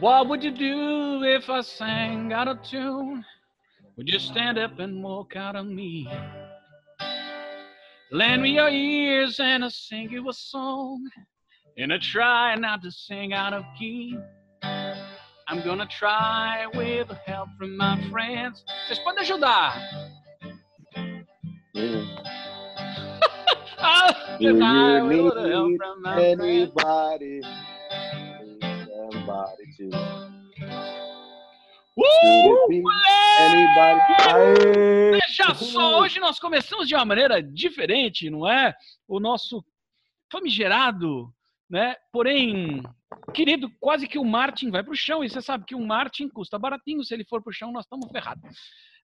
What would you do if I sang out of tune? Would you stand up and walk out on me? Lend me your ears and I'll sing you a song. And I try not to sing out of key. I'm gonna try with help from my friends. Vocês podem ajudar. I'll Do you need from friends. anybody? Somebody to Uh, anybody. Aê! Veja só, hoje nós começamos de uma maneira diferente, não é? O nosso famigerado, né? Porém, querido, quase que o Martin vai para o chão. E você sabe que um Martin custa baratinho. Se ele for para o chão, nós estamos ferrados.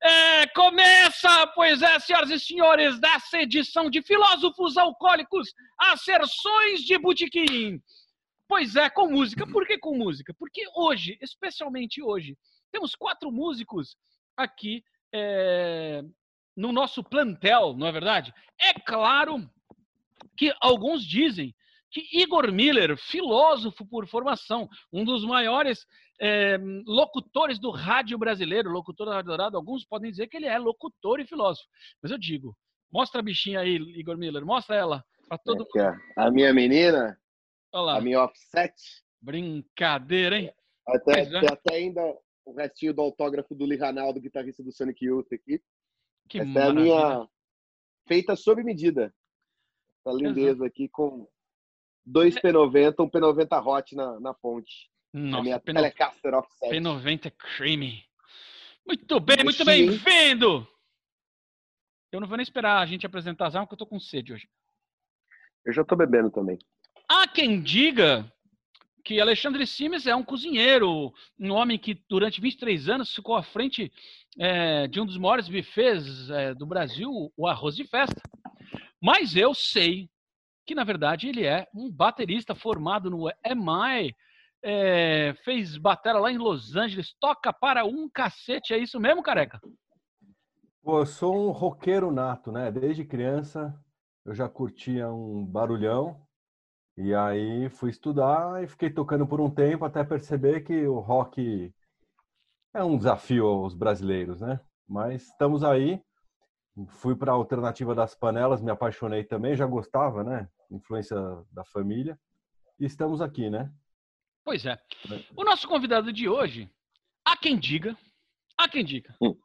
É, começa, pois é, senhoras e senhores, dessa edição de Filósofos Alcoólicos, Acerções de Botequim. Pois é, com música. Por que com música? Porque hoje, especialmente hoje, temos quatro músicos aqui é, no nosso plantel, não é verdade? É claro que alguns dizem que Igor Miller, filósofo por formação, um dos maiores é, locutores do rádio brasileiro, locutor da Rádio Dourado, alguns podem dizer que ele é locutor e filósofo. Mas eu digo, mostra a bichinha aí, Igor Miller, mostra ela para todo mundo. Aqui, ó. A minha menina, A minha offset, brincadeira, hein? até, é. até ainda o restinho do autógrafo do Lee Ranaldo, guitarrista do Sonic Youth aqui. Que Essa é a maravilha. minha feita sob medida. Essa lindeza aqui com dois P90, um P90 Hot na, na ponte. a Nossa, minha P90 Telecaster Offset. P90 Creamy. Muito bem, muito bem-vindo! Eu não vou nem esperar a gente apresentar as armas, porque eu tô com sede hoje. Eu já tô bebendo também. Há quem diga que Alexandre Simes é um cozinheiro, um homem que durante 23 anos ficou à frente eh, de um dos maiores bufês eh, do Brasil, o Arroz de Festa. Mas eu sei que, na verdade, ele é um baterista formado no EMI, eh, fez batera lá em Los Angeles, toca para um cacete, é isso mesmo, careca? Pô, eu sou um roqueiro nato, né? Desde criança eu já curtia um barulhão e aí fui estudar e fiquei tocando por um tempo até perceber que o rock é um desafio aos brasileiros, né? Mas estamos aí. Fui para a alternativa das panelas, me apaixonei também, já gostava, né? Influência da família. E estamos aqui, né? Pois é. O nosso convidado de hoje, há quem diga, há quem diga, Hum.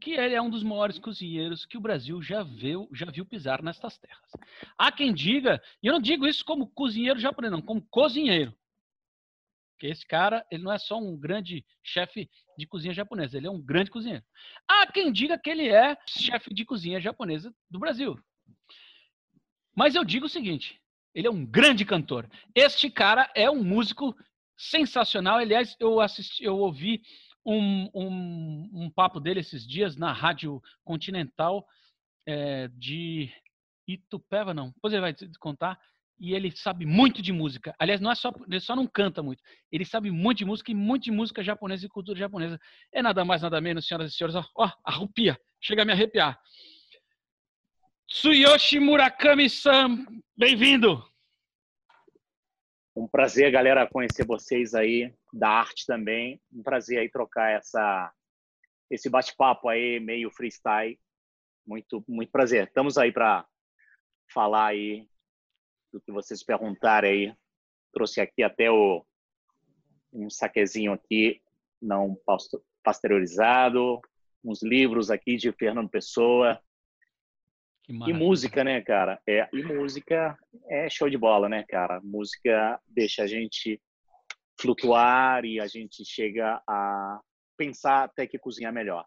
Que ele é um dos maiores cozinheiros que o Brasil já viu, já viu pisar nestas terras. Há quem diga, e eu não digo isso como cozinheiro japonês, não, como cozinheiro. Porque esse cara, ele não é só um grande chefe de cozinha japonesa, ele é um grande cozinheiro. Há quem diga que ele é chefe de cozinha japonesa do Brasil. Mas eu digo o seguinte, ele é um grande cantor. Este cara é um músico sensacional. Aliás, eu assisti, eu ouvi um, um, um papo dele esses dias na Rádio Continental eh, de Itupeva, não. Depois ele vai te contar. E ele sabe muito de música. Aliás, não é só, ele só não canta muito. Ele sabe muito de música e muito de música japonesa e cultura japonesa. É nada mais, nada menos, senhoras e senhores. Ó arrupia. Chega a me arrepiar. Tsuyoshi Murakami-san, bem-vindo. Um prazer, galera, conhecer vocês aí, da arte também. Um prazer aí trocar essa, esse bate-papo aí, meio freestyle. Muito, muito prazer. Estamos aí para falar aí do que vocês perguntarem aí. Trouxe aqui até o, um saquezinho aqui, não pasteurizado, uns livros aqui de Fernando Pessoa. Que E música, né, cara? É, e música é show de bola, né, cara? Música deixa a gente flutuar e a gente chega a pensar até que cozinhar melhor.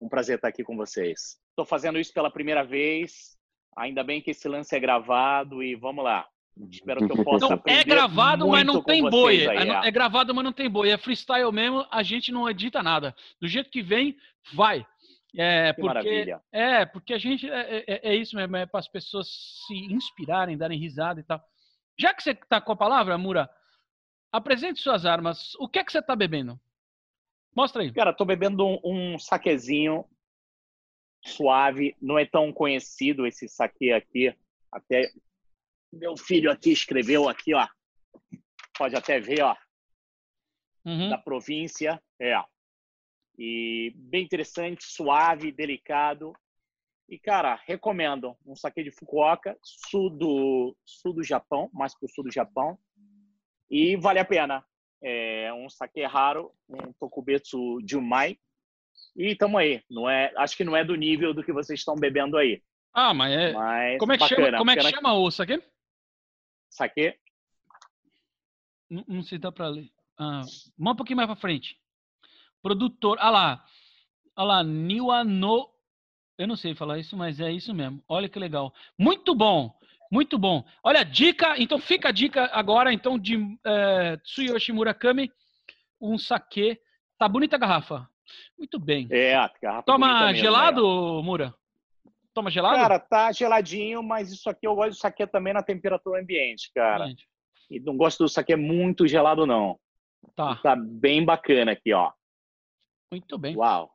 Um prazer estar aqui com vocês. Estou fazendo isso pela primeira vez. Ainda bem que esse lance é gravado e vamos lá. Espero que eu possa é aprender gravado, mas não tem boi. aí, É, é. é gravado, mas não tem boi. É freestyle mesmo, a gente não edita nada. Do jeito que vem, vai. É, Que porque, maravilha. é, porque a gente. É, é- é isso mesmo, é para as pessoas se inspirarem, darem risada e tal. Já que você está com a palavra, Mura, apresente suas armas. O que é que você está bebendo? Mostra aí. Cara, tô bebendo um, um saquezinho suave. Não é tão conhecido esse saque aqui. Até meu filho aqui escreveu aqui, ó. Pode até ver, ó. Uhum. da província. É. E bem interessante, suave, delicado. E, cara, recomendo um saque de Fukuoka, sul do, sul do Japão, mais pro sul do Japão. E vale a pena. É um saque raro, um Tokubetsu Jumai. E tamo aí. Não é, acho que não é do nível do que vocês estão bebendo aí. Ah, mas é. Mas Como é que bacana, chama, como é que bacana. chama o saque? Saque Não, não sei se dá pra ler. Ah, um pouquinho mais pra frente. Produtor. Ah lá. Ah lá. Niwano. Eu não sei falar isso, mas é isso mesmo. Olha que legal. Muito bom. Muito bom. Olha, dica. Então fica a dica agora, então, de eh, Tsuyoshi Murakami. Um saque. Tá bonita a garrafa. Muito bem. É, a garrafa Toma bonita mesmo, gelado, Mura? Toma é. gelado? Cara, tá geladinho, mas isso aqui eu gosto de saque também na temperatura ambiente, cara. Gente, E não gosto do saque muito gelado, não. Tá. Tá bem bacana aqui, ó. Muito bem. Uau.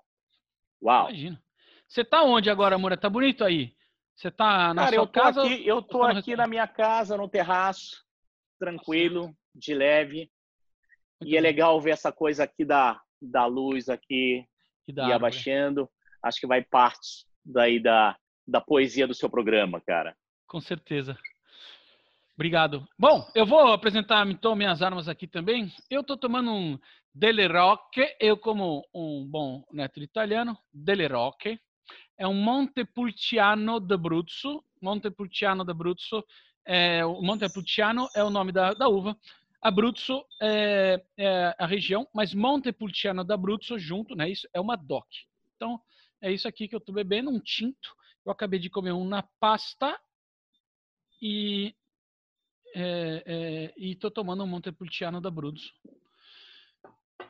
Uau. Imagina. Você tá onde agora, Mura? Tá bonito aí? Você tá na Cara, sua eu tô casa? aqui, eu tô tá aqui na minha casa, no terraço, tranquilo, de leve. Muito E é legal ver essa coisa aqui da, da luz aqui da e árvore. abaixando. Acho que vai parte daí da, da poesia do seu programa, cara. Com certeza. Obrigado. Bom, eu vou apresentar então minhas armas aqui também. Eu estou tomando um Dele Rocche, eu como um bom neto italiano, Dele Rocche. É um Montepulciano d'Abruzzo. Montepulciano d'Abruzzo. É, o Montepulciano é o nome da, da uva. Abruzzo é, é a região, mas Montepulciano d'Abruzzo junto, né? Isso é uma DOC. Então, é isso aqui que eu estou bebendo, um tinto. Eu acabei de comer um na pasta e é, é, e tô tomando um Montepulciano da Brudso.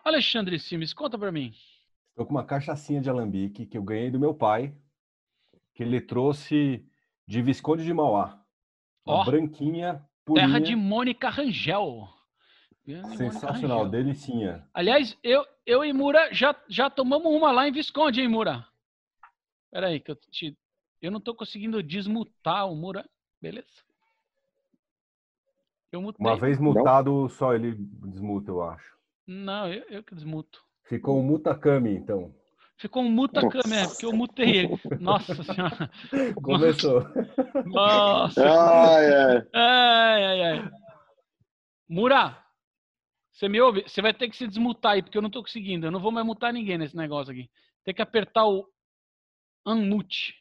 Alexandre Simes, conta para mim. Estou com uma cachaçinha de alambique que eu ganhei do meu pai, que ele trouxe de Visconde de Mauá. Uma Ó. branquinha, purinha, Terra de Mônica Rangel. Sensacional, Rangel. delicinha. Aliás, eu, eu e Mura já, já tomamos uma lá em Visconde, hein, Mura? Pera aí, que eu te, eu não tô conseguindo desmutar o Mura. Beleza? Eu mutei. Uma vez mutado, só ele desmuta, eu acho. Não, eu, eu que desmuto. Ficou um mutakami, então. Ficou um mutacame, é, porque eu mutei ele. Nossa senhora. Começou. Nossa. Ai, ai. Ai, ai, ai. Mura, você me ouve? Você vai ter que se desmutar aí, porque eu não tô conseguindo. Eu não vou mais mutar ninguém nesse negócio aqui. Tem que apertar o unmute.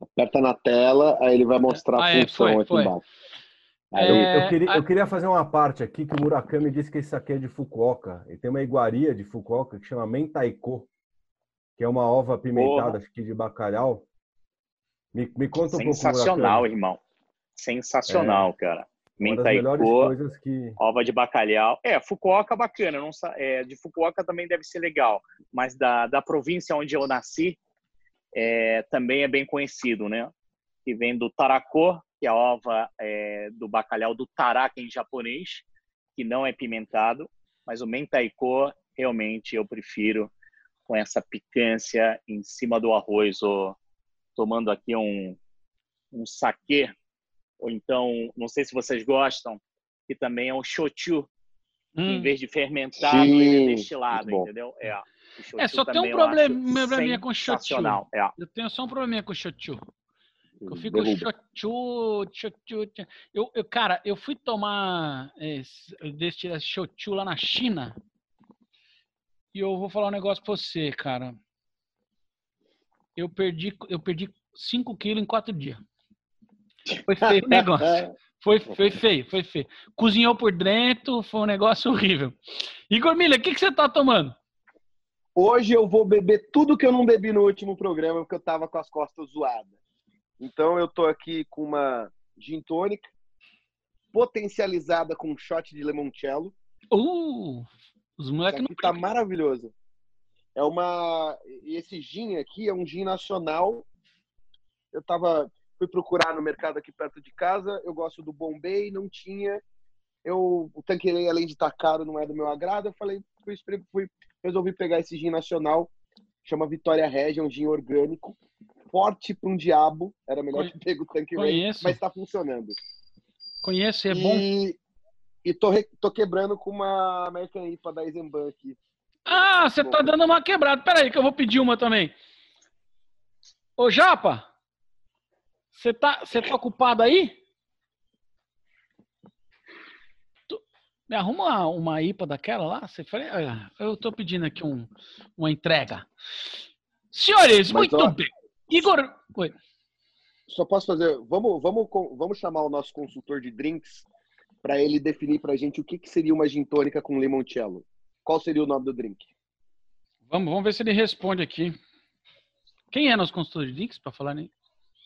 Aperta na tela, aí ele vai mostrar Ah, a é, função foi, aqui foi. embaixo. Aí eu- É, eu, queria, a- eu queria fazer uma parte aqui que o Murakami disse que esse aqui é de Fukuoka. E tem uma iguaria de Fukuoka que chama Mentaiko, que é uma ova apimentada, acho que de bacalhau. Me, me conta um pouco, Sensacional, irmão. Sensacional, cara. Uma das melhores Mentaiko, coisas que... ova de bacalhau. É, Fukuoka bacana. Não, sa- é, de Fukuoka também deve ser legal. Mas da, da província onde eu nasci, é, também é bem conhecido, né? Que vem do tarako, que é a ova é, do bacalhau do taraka em japonês, que não é pimentado. Mas o mentaiko, realmente, eu prefiro com essa picância em cima do arroz, ou tomando aqui um, um saquê, ou então, não sei se vocês gostam, que também é um shochu, que em Hum, vez de fermentado, ele é Sim, destilado, entendeu? É, É, só tem um problema- probleminha com shochu. É. eu tenho só um probleminha com shochu. Eu fico Derruba. chochu, chochu. Eu, eu, cara, eu fui tomar esse, desse chochu lá na China. E eu vou falar um negócio pra você, cara. Eu perdi, eu perdi 5 quilos em 4 dias. Foi feio o negócio. Foi, foi feio, foi feio. Cozinhou por dentro, foi um negócio horrível. Igor Miller, o que, que você tá tomando? Hoje eu vou beber tudo que eu não bebi no último programa, porque eu tava com as costas zoadas. Então eu tô aqui com uma gin tônica, potencializada com um shot de limoncello. Uh, os moleques não tá maravilhoso. É uma. Esse gin aqui é um gin nacional. Eu tava. Fui procurar no mercado aqui perto de casa. Eu gosto do Bombay, não tinha. Eu, o Tanqueray, além de estar caro, não é do meu agrado. Eu falei, fui, fui, resolvi pegar esse gin nacional. Chama Vitória Regia, é um gin orgânico. Forte para um diabo. Era melhor que pego o Tanqueray, conheço. mas está funcionando. conheço, é bom. E E tô, re- tô quebrando com uma American IPA da Eisenbahn aqui. Ah, você tá dando uma quebrada. Pera aí que eu vou pedir uma também. Ô, Japa, você tá, você tá ocupado aí? Me arruma uma, uma IPA daquela lá? Você "Ah, eu tô pedindo aqui um, uma entrega. Senhores, Mas, muito ó, bem. Igor, Oi. Só posso fazer. Vamos, vamos, vamos chamar o nosso consultor de drinks para ele definir pra gente o que, que seria uma gin tônica com limoncello. Qual seria o nome do drink? vamos, vamos ver se ele responde aqui. Quem é nosso consultor de links para falar, né?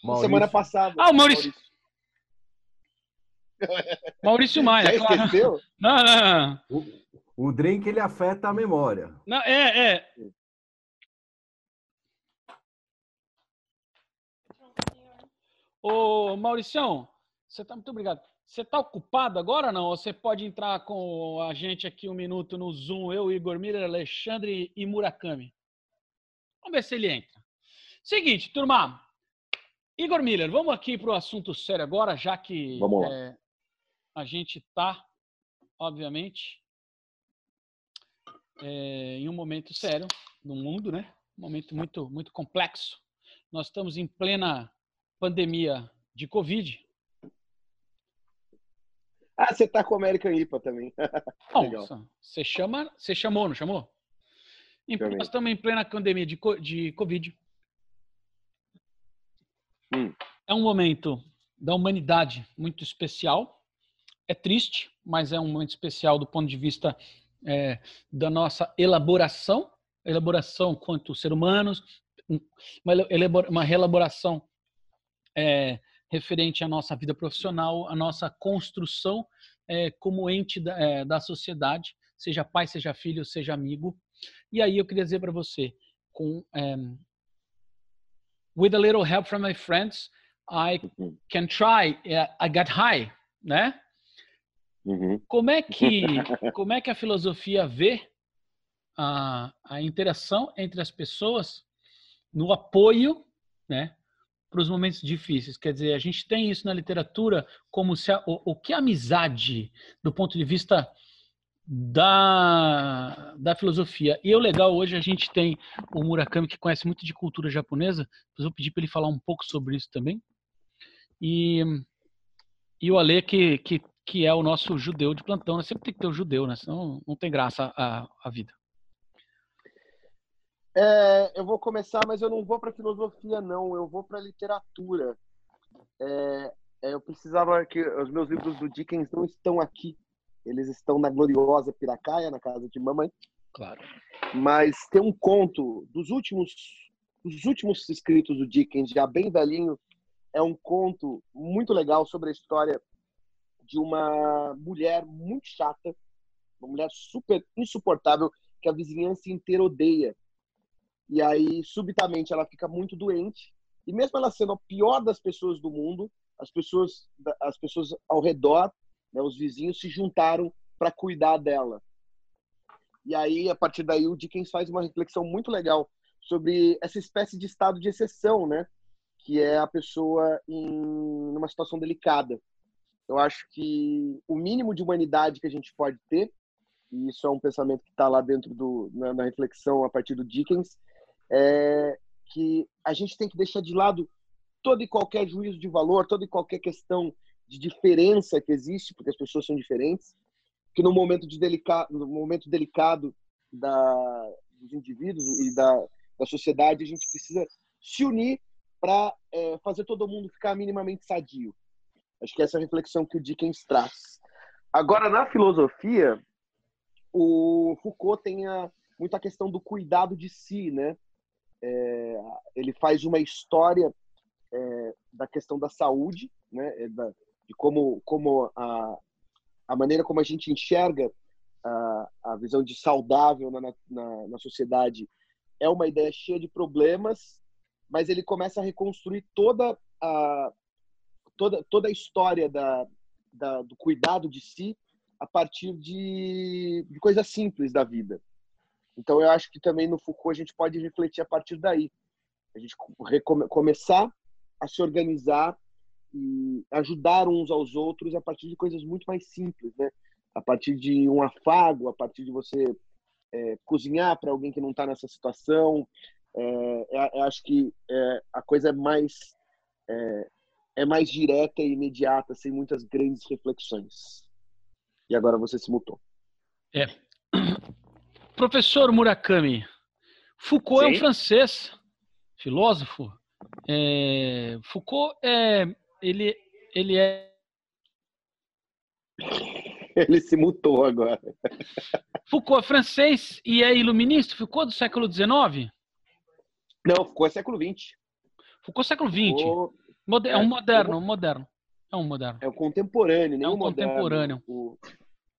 Maurício, Semana passada. Ah, o Maurício. Maurício Maia, Já claro. esqueceu? Não, não, não. O, o drink ele afeta a memória. Não, é, é. Ô, Mauricião, você tá muito obrigado. Você tá ocupado agora ou não? Ou você pode entrar com a gente aqui um minuto no Zoom, eu, Igor Miller, Alexandre e Murakami? Vamos ver se ele entra. Seguinte, turma. Igor Miller, vamos aqui para o assunto sério agora, já que é, a gente está, obviamente, é, em um momento sério no mundo, né? Um momento muito, muito complexo. Nós estamos em plena pandemia de Covid. Ah, você tá com o American IPA também. Legal. você chama, você chamou, não chamou? Em- nós estamos em plena pandemia de, de Covid. Hum. É um momento da humanidade muito especial. É triste, mas é um momento especial do ponto de vista é, da nossa elaboração, elaboração quanto ser humanos, um- uma, uma reelaboração é, referente à nossa vida profissional, à nossa construção é, como ente da, é, da sociedade, seja pai, seja filho, seja amigo. E aí eu queria dizer para você, com um, with a little help from my friends, I Uhum. can try. I got high, né? Uhum. Como é que como é que a filosofia vê a, a interação entre as pessoas no apoio, né, para os momentos difíceis? Quer dizer, a gente tem isso na literatura como se a, o, o que a amizade do ponto de vista da, da filosofia. E o legal hoje a gente tem o Murakami que conhece muito de cultura japonesa. Vou pedir para ele falar um pouco sobre isso também. E e o Ale, que, que, que é o nosso judeu de plantão, né? Sempre tem que ter o judeu, né? Senão não tem graça a, a vida. É, eu vou começar, mas eu não vou para filosofia, não. Eu vou para literatura. É, é, eu precisava que os meus livros do Dickens não estão aqui. Eles estão na gloriosa Piracaia, na casa de mamãe. Claro. Mas tem um conto dos últimos, dos últimos escritos do Dickens, já bem velhinho. É um conto muito legal sobre a história de uma mulher muito chata, uma mulher super insuportável que a vizinhança inteira odeia. E aí, subitamente, ela fica muito doente. E mesmo ela sendo a pior das pessoas do mundo, as pessoas, as pessoas ao redor, né, os vizinhos, se juntaram para cuidar dela. E aí, a partir daí, o Dickens faz uma reflexão muito legal sobre essa espécie de estado de exceção, né? Que é a pessoa em uma situação delicada. Eu acho que o mínimo de humanidade que a gente pode ter, e isso é um pensamento que está lá dentro do, na, na reflexão a partir do Dickens, é que a gente tem que deixar de lado todo e qualquer juízo de valor, toda e qualquer questão de diferença que existe, porque as pessoas são diferentes, que no momento de delicado, no momento delicado da, dos indivíduos e da, da sociedade, a gente precisa se unir para é, fazer todo mundo ficar minimamente sadio. Acho que essa é a reflexão que o Dickens traz. Agora, na filosofia, o Foucault tem a, muita questão do cuidado de si, né? É, ele faz uma história é, da questão da saúde, né? Da, de como, como a, a maneira como a gente enxerga a, a visão de saudável na, na, na sociedade é uma ideia cheia de problemas, mas ele começa a reconstruir toda a toda toda a história da, da do cuidado de si a partir de, de coisas simples da vida. Então eu acho que também no Foucault a gente pode refletir a partir daí, a gente começar a se organizar e ajudar uns aos outros a partir de coisas muito mais simples, né? a partir de um afago, a partir de você é, cozinhar para alguém que não está nessa situação. É, é, acho que é, a coisa é mais é, é mais direta e imediata, sem muitas grandes reflexões. E agora você se mutou. É. Professor Murakami, Foucault Sim. é um francês, filósofo. É, Foucault é ele ele é ele se mutou agora. Foucault é francês e é iluminista? Foucault do século XIX? Não, Foucault é século XX. Foucault é século XX. Foucault... Moder é um é, moderno, um moderno. É um moderno. É um contemporâneo, É um contemporâneo. O...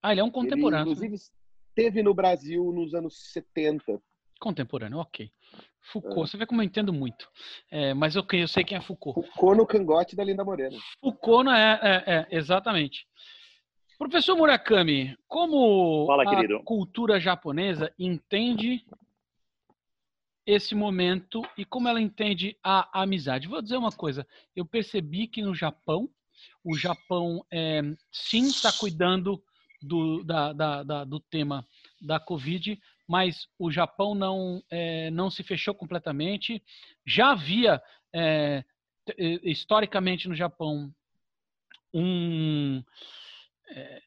Ah, ele é um contemporâneo. Ele, inclusive, esteve no Brasil nos anos 70. Contemporâneo, ok. Foucault, é. você vê como eu entendo muito. É, mas eu, eu sei quem é Foucault. Foucault no cangote da Linda Morena. Foucault não é, é, é exatamente. Professor Murakami, como Fala, a querido. cultura japonesa entende esse momento e como ela entende a amizade? Vou dizer uma coisa, eu percebi que no Japão, o Japão é, sim está cuidando do, da, da, da, do tema da Covid, mas o Japão não, é, não se fechou completamente. Já havia, é, historicamente no Japão, um é,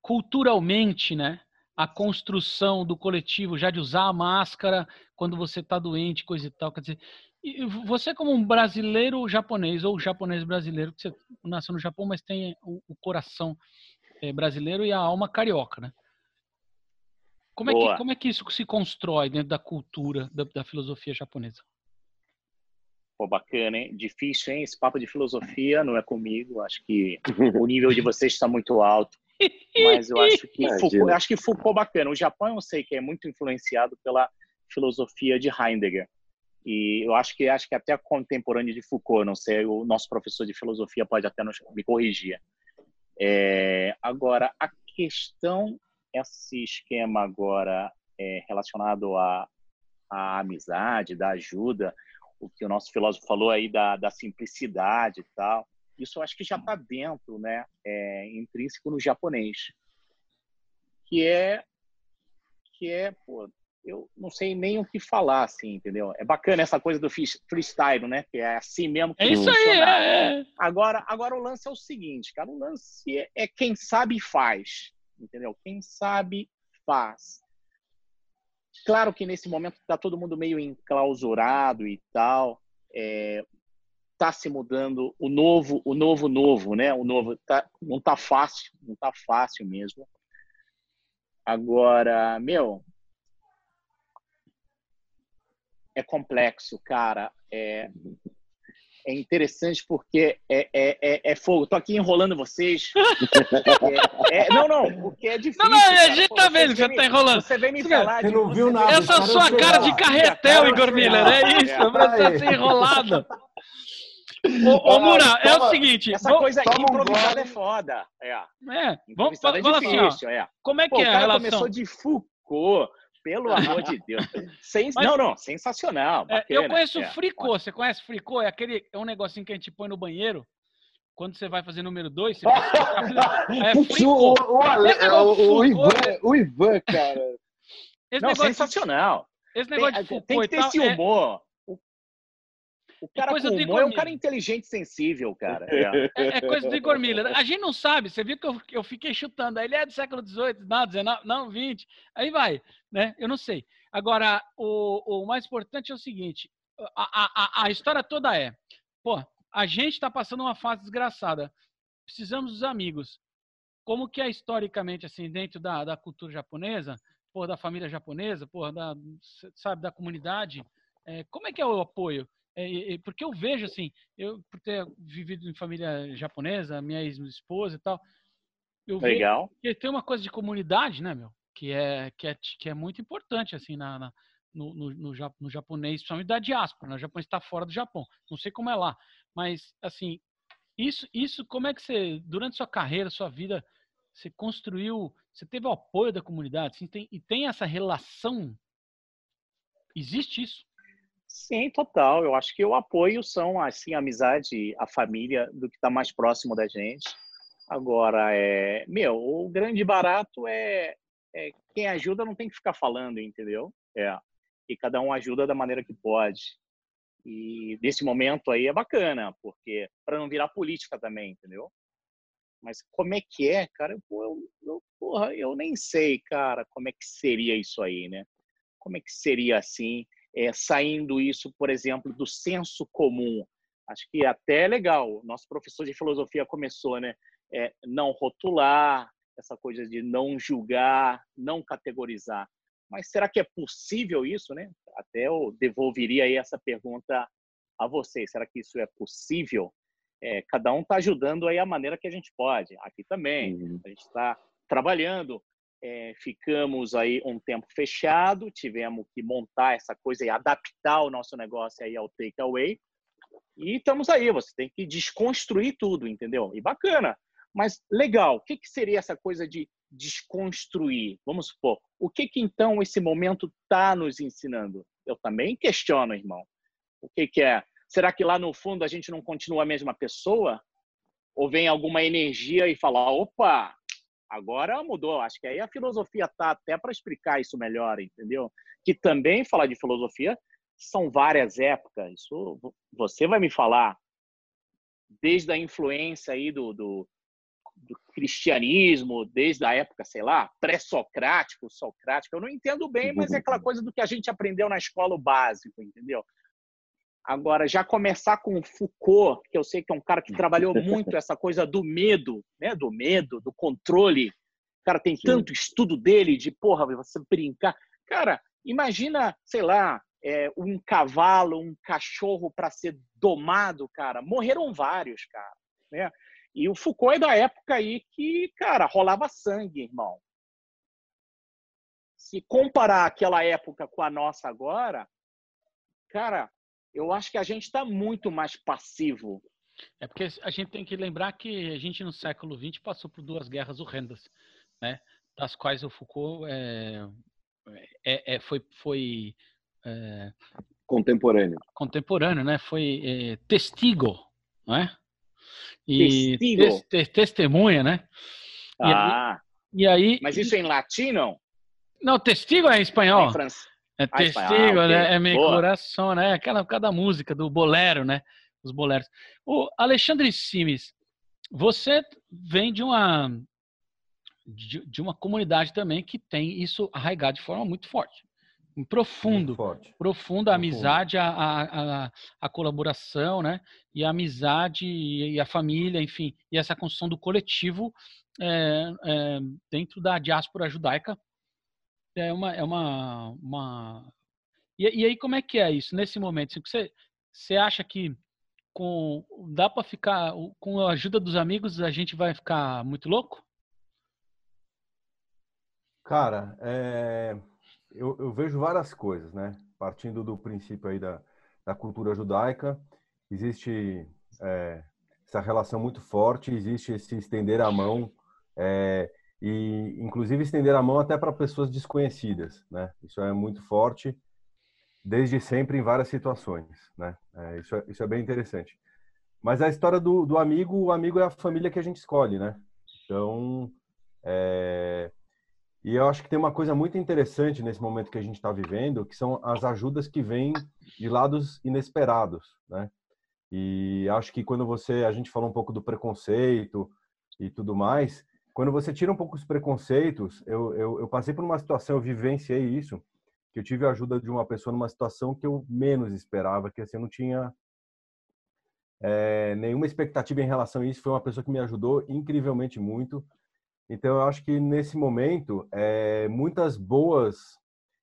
culturalmente, né, a construção do coletivo, já de usar a máscara quando você está doente, coisa e tal. Quer dizer, você como um brasileiro japonês ou japonês brasileiro, que você nasceu no Japão, mas tem o, o coração é, brasileiro e a alma carioca, né? Como é, que, como é que isso se constrói dentro da cultura, da, da filosofia japonesa? Pô, bacana, hein? Difícil, hein? Esse papo de filosofia não é comigo. Acho que o nível de vocês está muito alto. Mas eu acho que Foucault, acho que Foucault bacana. O Japão eu sei que é muito influenciado pela filosofia de Heidegger. E eu acho que acho que até contemporâneo de Foucault, não sei, o nosso professor de filosofia pode até nos, me corrigir. É, agora, a questão, esse esquema agora é, relacionado à, à amizade, da ajuda, o que o nosso filósofo falou aí da, da simplicidade e tal. Isso eu acho que já está dentro, né, é, intrínseco no japonês, que é que é, pô, eu não sei nem o que falar, assim, entendeu? É bacana essa coisa do freestyle, né? Que é assim mesmo que É isso funciona. aí, é, é. Agora, agora o lance é o seguinte, cara, o lance é, é quem sabe faz, entendeu? Quem sabe faz. Claro que nesse momento está todo mundo meio enclausurado e tal. É, tá se mudando o novo, o novo novo, né? O novo tá, não tá fácil, não tá fácil mesmo. Agora, meu, é complexo, cara. É, é interessante porque é, é, é, é fogo. Tô aqui enrolando vocês. É, é, não, não, porque é difícil. Não, não, a gente tá vendo que você tá enrolando. Você vem me você falar você não viu nada. Essa sua cara de carretel, Igor Miller, é isso. É. Pra estar tá enrolado. Ô, ô Mura, é o seguinte. Essa coisa aqui improvisada é foda. É, é vamos falar assim, ó, é. Como é que Pô, é a relação? começou de Foucault, pelo amor de Deus. Sens... Mas, não, não, sensacional. É, eu conheço é, Fricô. Você conhece Fricô? É aquele é um negocinho que a gente põe no banheiro. Quando você vai fazer número 2, você É Fricô. O, o, o, Ivan, o Ivan, cara. Esse não, sensacional. De, esse negócio tem, de Foucault tem que ter esse é humor. O cara coisa com humor é um cara inteligente e sensível, cara. É. É, é. coisa do Igor Miller. A gente não sabe, você viu que eu, eu fiquei chutando. Ele é do século XVIII, não, XIX, não, XX. Aí vai, né? Eu não sei. Agora, o, o mais importante é o seguinte: a, a, a história toda é, pô, a gente está passando uma fase desgraçada. Precisamos dos amigos. Como que é historicamente, assim, dentro da, da cultura japonesa, pô, da família japonesa, pô, da, sabe, da comunidade, é, como é que é o apoio? É, porque eu vejo assim, eu por ter vivido em família japonesa, minha ex-esposa e tal, eu Legal. vejo que tem uma coisa de comunidade, né, meu? Que é, que é, que é muito importante, assim, na, na no, no, no, no, japonês, principalmente da diáspora, né? O japonês está fora do Japão. Não sei como é lá, mas, assim, isso, isso como é que você, durante sua carreira, sua vida, você construiu, você teve o apoio da comunidade, assim, tem, e tem essa relação? Existe isso? Sim, total. Eu acho que o apoio são, assim, a amizade, a família do que está mais próximo da gente. Agora, é, meu, o grande barato é, é quem ajuda não tem que ficar falando, entendeu? É, e cada um ajuda da maneira que pode. E nesse momento aí é bacana, porque para não virar política também, entendeu? Mas como é que é, cara? Eu, eu, porra, eu nem sei, cara, como é que seria isso aí, né? Como é que seria assim, é, saindo isso, por exemplo, do senso comum? Acho que até é legal. Nosso professor de filosofia começou, né? É, não rotular, essa coisa de não julgar, não categorizar. Mas será que é possível isso, né? Até eu devolveria aí essa pergunta a vocês. Será que isso é possível? É, cada um está ajudando aí a maneira que a gente pode. Aqui também. Uhum. A gente está trabalhando. É, ficamos aí um tempo fechado, tivemos que montar essa coisa e adaptar o nosso negócio aí ao takeaway. E estamos aí, você tem que desconstruir tudo, entendeu? E bacana. Mas legal, o que, que seria essa coisa de desconstruir? Vamos supor, o que que então esse momento está nos ensinando? Eu também questiono, irmão. O que que é? Será que lá no fundo a gente não continua a mesma pessoa? Ou vem alguma energia e fala, opa, agora mudou. Acho que aí a filosofia tá até para explicar isso melhor, entendeu? Que também falar de filosofia são várias épocas. Isso você vai me falar desde a influência aí do, do do cristianismo, desde a época, sei lá, pré-socrático, socrático. Eu não entendo bem, mas é aquela coisa do que a gente aprendeu na escola básico, entendeu? Agora, já começar com Foucault, que eu sei que é um cara que trabalhou muito essa coisa do medo, né? Do medo, do controle. O cara tem Sim. tanto estudo dele de, porra, você brincar. Cara, imagina, sei lá, é, um cavalo, um cachorro para ser domado, cara. Morreram vários, cara. Né? E o Foucault é da época aí que, cara, rolava sangue, irmão. Se comparar aquela época com a nossa agora, cara, eu acho que a gente está muito mais passivo. É porque a gente tem que lembrar que a gente no século XX passou por duas guerras horrendas, né? Das quais o Foucault é, é, é foi, foi é, contemporâneo. Contemporâneo, né? Foi é, testigo, não é? E testigo. Te, testemunha, né? Ah. E, e aí. Mas isso é em latino? Não, testigo é em espanhol. É, é ah, testigo, ah, né? É meio coração, né? Aquela cada música do bolero, né? Os boleros. O Alexandre Simes, você vem de uma de, de uma comunidade também que tem isso arraigado de forma muito forte profundo, profunda a amizade, a, a, a, colaboração, né? E a amizade e a família, enfim, e essa construção do coletivo é, é, dentro da diáspora judaica é uma, é uma, uma... E, e, aí como é que é isso nesse momento? Você, você acha que com dá para ficar com a ajuda dos amigos a gente vai ficar muito louco? Cara, é eu, eu, vejo várias coisas, né? Partindo do princípio aí da, da cultura judaica, existe é, essa relação muito forte, existe esse estender a mão é, e, inclusive, estender a mão até para pessoas desconhecidas, né? Isso é muito forte desde sempre em várias situações, né? É, isso, é, isso é bem interessante. Mas a história do, do amigo, o amigo é a família que a gente escolhe, né? Então, é, e eu acho que tem uma coisa muito interessante nesse momento que a gente está vivendo, que são as ajudas que vêm de lados inesperados, né? E acho que quando você, a gente falou um pouco do preconceito e tudo mais, quando você tira um pouco os preconceitos, eu, eu, eu passei por uma situação, eu vivenciei isso, que eu tive a ajuda de uma pessoa numa situação que eu menos esperava, que assim, eu não tinha é, nenhuma expectativa em relação a isso. Foi uma pessoa que me ajudou incrivelmente muito. Então, eu acho que nesse momento, é, muitas boas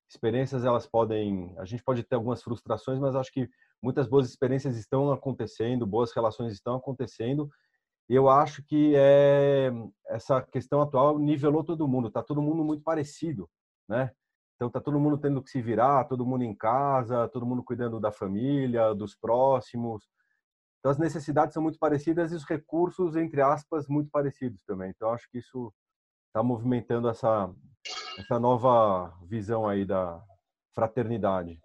experiências elas podem. A gente pode ter algumas frustrações, mas acho que muitas boas experiências estão acontecendo, boas relações estão acontecendo. Eu acho que é, essa questão atual nivelou todo mundo, está todo mundo muito parecido, né? Então tá todo mundo tendo que se virar, todo mundo em casa, todo mundo cuidando da família, dos próximos. Então, as necessidades são muito parecidas e os recursos, entre aspas, muito parecidos também. Então, acho que isso está movimentando essa, essa nova visão aí da fraternidade.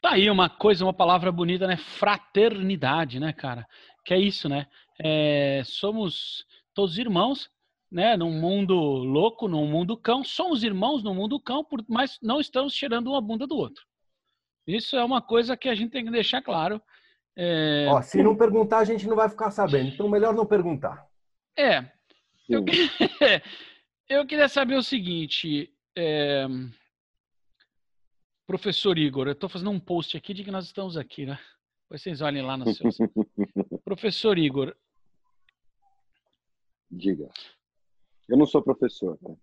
Tá aí uma coisa, uma palavra bonita, né? Fraternidade, né, cara? Que é isso, né? É, somos todos irmãos, né? Num mundo louco, num mundo cão. Somos irmãos no mundo cão, mas não estamos tirando uma bunda do outro. Isso é uma coisa que a gente tem que deixar claro. É... Ó, se não perguntar, a gente não vai ficar sabendo. Então, melhor não perguntar. É. Eu, eu queria saber o seguinte. É... Professor Igor, eu estou fazendo um post aqui de que nós estamos aqui, né? Depois vocês olhem lá no seu. professor Igor. Diga. Eu não sou professor. Né?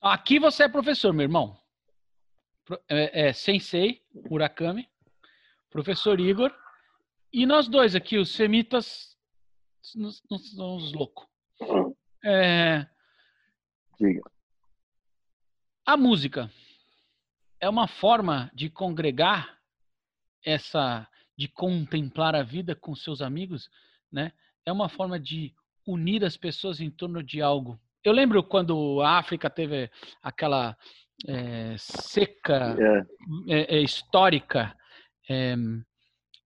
Aqui você é professor, meu irmão. É, é Sensei Murakami, professor Igor. E nós dois aqui, os semitas, nós, nós somos loucos. É... Diga. A música é uma forma de congregar essa, de contemplar a vida com seus amigos, né? É uma forma de unir as pessoas em torno de algo. Eu lembro quando a África teve aquela é, seca é. É, histórica,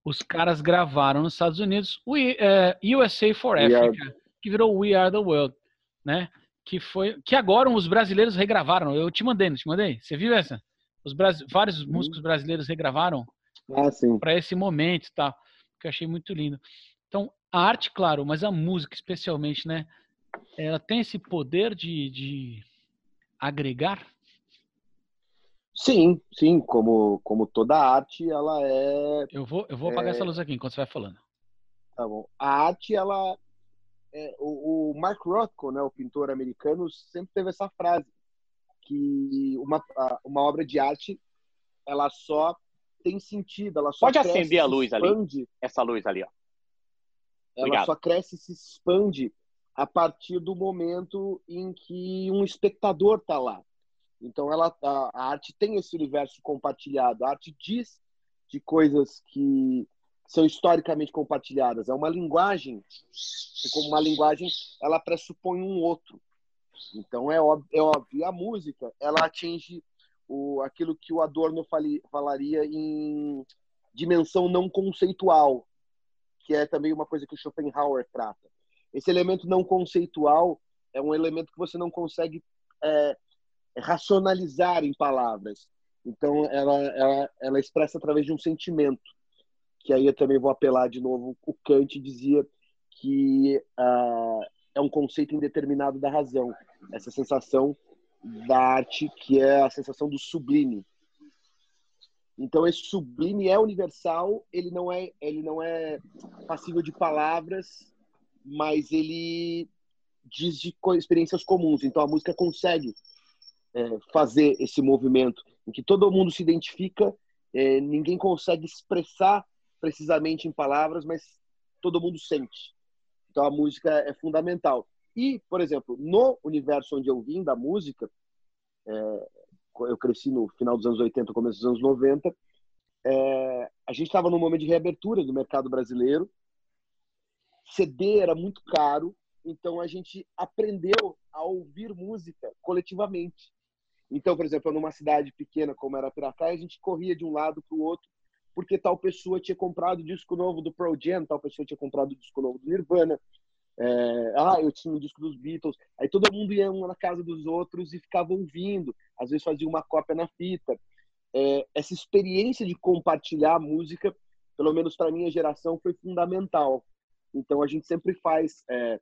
os caras gravaram nos Estados Unidos We, USA for Africa, que virou We Are the World, né? Que foi que agora os brasileiros regravaram. Eu te mandei, não te mandei? Você viu essa? Os vários músicos brasileiros regravaram ah, para esse momento, tá? Que eu achei muito lindo. Então, a arte, claro, mas a música especialmente, né? Ela tem esse poder de, de agregar? Sim, sim, como, como toda arte, ela é. Eu vou, eu vou apagar é... essa luz aqui enquanto você vai falando. Tá bom. A arte, ela. É, o, o, Mark Rothko, né, o pintor americano, sempre teve essa frase que uma, uma obra de arte ela só tem sentido, ela só Pode acender a luz expande, ali. Essa luz ali, ó. Ela só cresce e se expande a partir do momento em que um espectador está lá. Então, ela, a, a, arte tem esse universo compartilhado. A arte diz de coisas que são historicamente compartilhadas. É uma linguagem, e como uma linguagem, ela pressupõe um outro. Então, é óbvio, é óbvio. a música, ela atinge o, aquilo que o Adorno fali, falaria em dimensão não conceitual, que é também uma coisa que o Schopenhauer trata. Esse elemento não conceitual é um elemento que você não consegue é, racionalizar em palavras. Então, ela, ela, ela expressa através de um sentimento. Que aí eu também vou apelar de novo. O Kant dizia que uh, é um conceito indeterminado da razão. Essa sensação da arte que é a sensação do sublime. Então esse sublime é universal, ele não é ele não é passível de palavras, mas ele diz de experiências comuns. Então a música consegue é, fazer esse movimento em que todo mundo se identifica, é, ninguém consegue expressar precisamente em palavras, mas todo mundo sente. Então a música é fundamental. E, por exemplo, no universo onde eu vim da música, é, eu cresci no final dos anos 80, começo dos anos 90, é, a gente estava num momento de reabertura do mercado brasileiro, CD era muito caro, então a gente aprendeu a ouvir música coletivamente. Então, por exemplo, numa cidade pequena como era Piracaia, a gente corria de um lado para o outro, porque tal pessoa tinha comprado disco novo do Pearl Jam, tal pessoa tinha comprado disco novo do Nirvana. É, ah, eu tinha um disco dos Beatles. Aí todo mundo ia um na casa dos outros e ficava ouvindo. Às vezes fazia uma cópia na fita. É, essa experiência de compartilhar a música, pelo menos para minha geração, foi fundamental. Então a gente sempre faz é,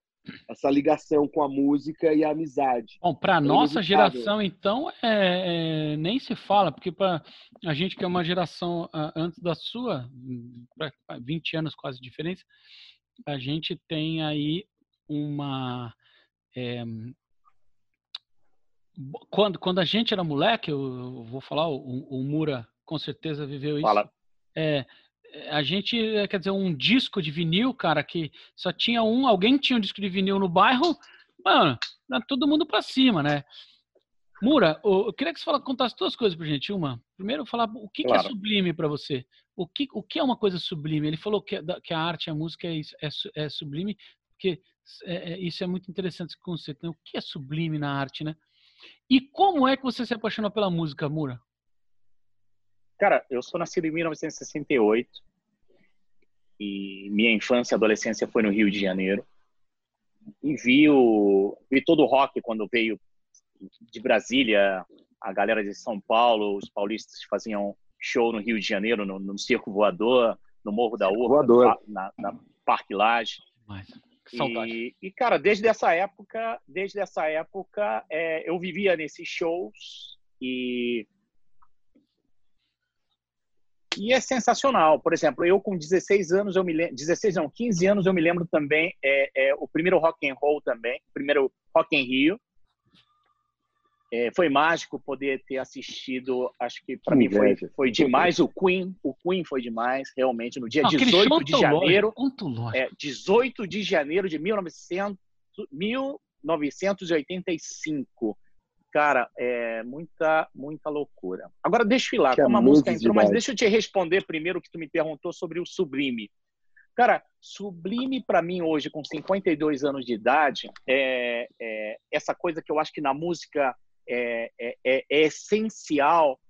essa ligação com a música e a amizade. Bom, para nossa geração então é, é, nem se fala, porque para a gente que é uma geração uh, antes da sua, 20 anos quase de diferença, a gente tem aí uma é, quando, quando a gente era moleque, eu, eu vou falar, o, o, Mura com certeza viveu isso. Fala. É, a gente, eh, quer dizer, um disco de vinil, cara, que só tinha um, alguém tinha um disco de vinil no bairro, mano, todo mundo pra cima, né? Mura, eu queria que você falasse, contasse duas coisas pra gente. Uma, primeiro falar o que, claro. que é sublime para você. O que, o que é uma coisa sublime? Ele falou que, que a arte, a música é, é, é sublime, porque é, é, isso é muito interessante esse conceito. Né? O que é sublime na arte, né? E como é que você se apaixonou pela música, Mura? Cara, eu sou nascido em 1968 e minha infância e adolescência foi no Rio de Janeiro. e vi, o, vi todo o rock quando veio de Brasília, a galera de São Paulo, os paulistas faziam show no Rio de Janeiro, no, no Circo Voador, no Morro da Urca, na, na Parque Lage. E, e, cara, desde essa época, desde essa época, é, eu vivia nesses shows e e é sensacional. Por exemplo, eu com 16 anos, eu me lembro, 16 não, 15 anos eu me lembro também é, é o primeiro rock and roll também, o primeiro Rock in Rio. É, foi mágico poder ter assistido, acho que para mim foi, foi demais o Queen, o Queen foi demais, realmente, no dia não, 18 de janeiro, é, 18 de janeiro de 1900, 1985. Cara, é muita, muita loucura. Agora, deixa eu ir lá, que como a música entrou, demais. mas deixa eu te responder primeiro o que tu me perguntou sobre o Sublime. Cara, Sublime para mim hoje, com 52 anos de idade, é, é, essa coisa que eu acho que na música é, é, é, é essencial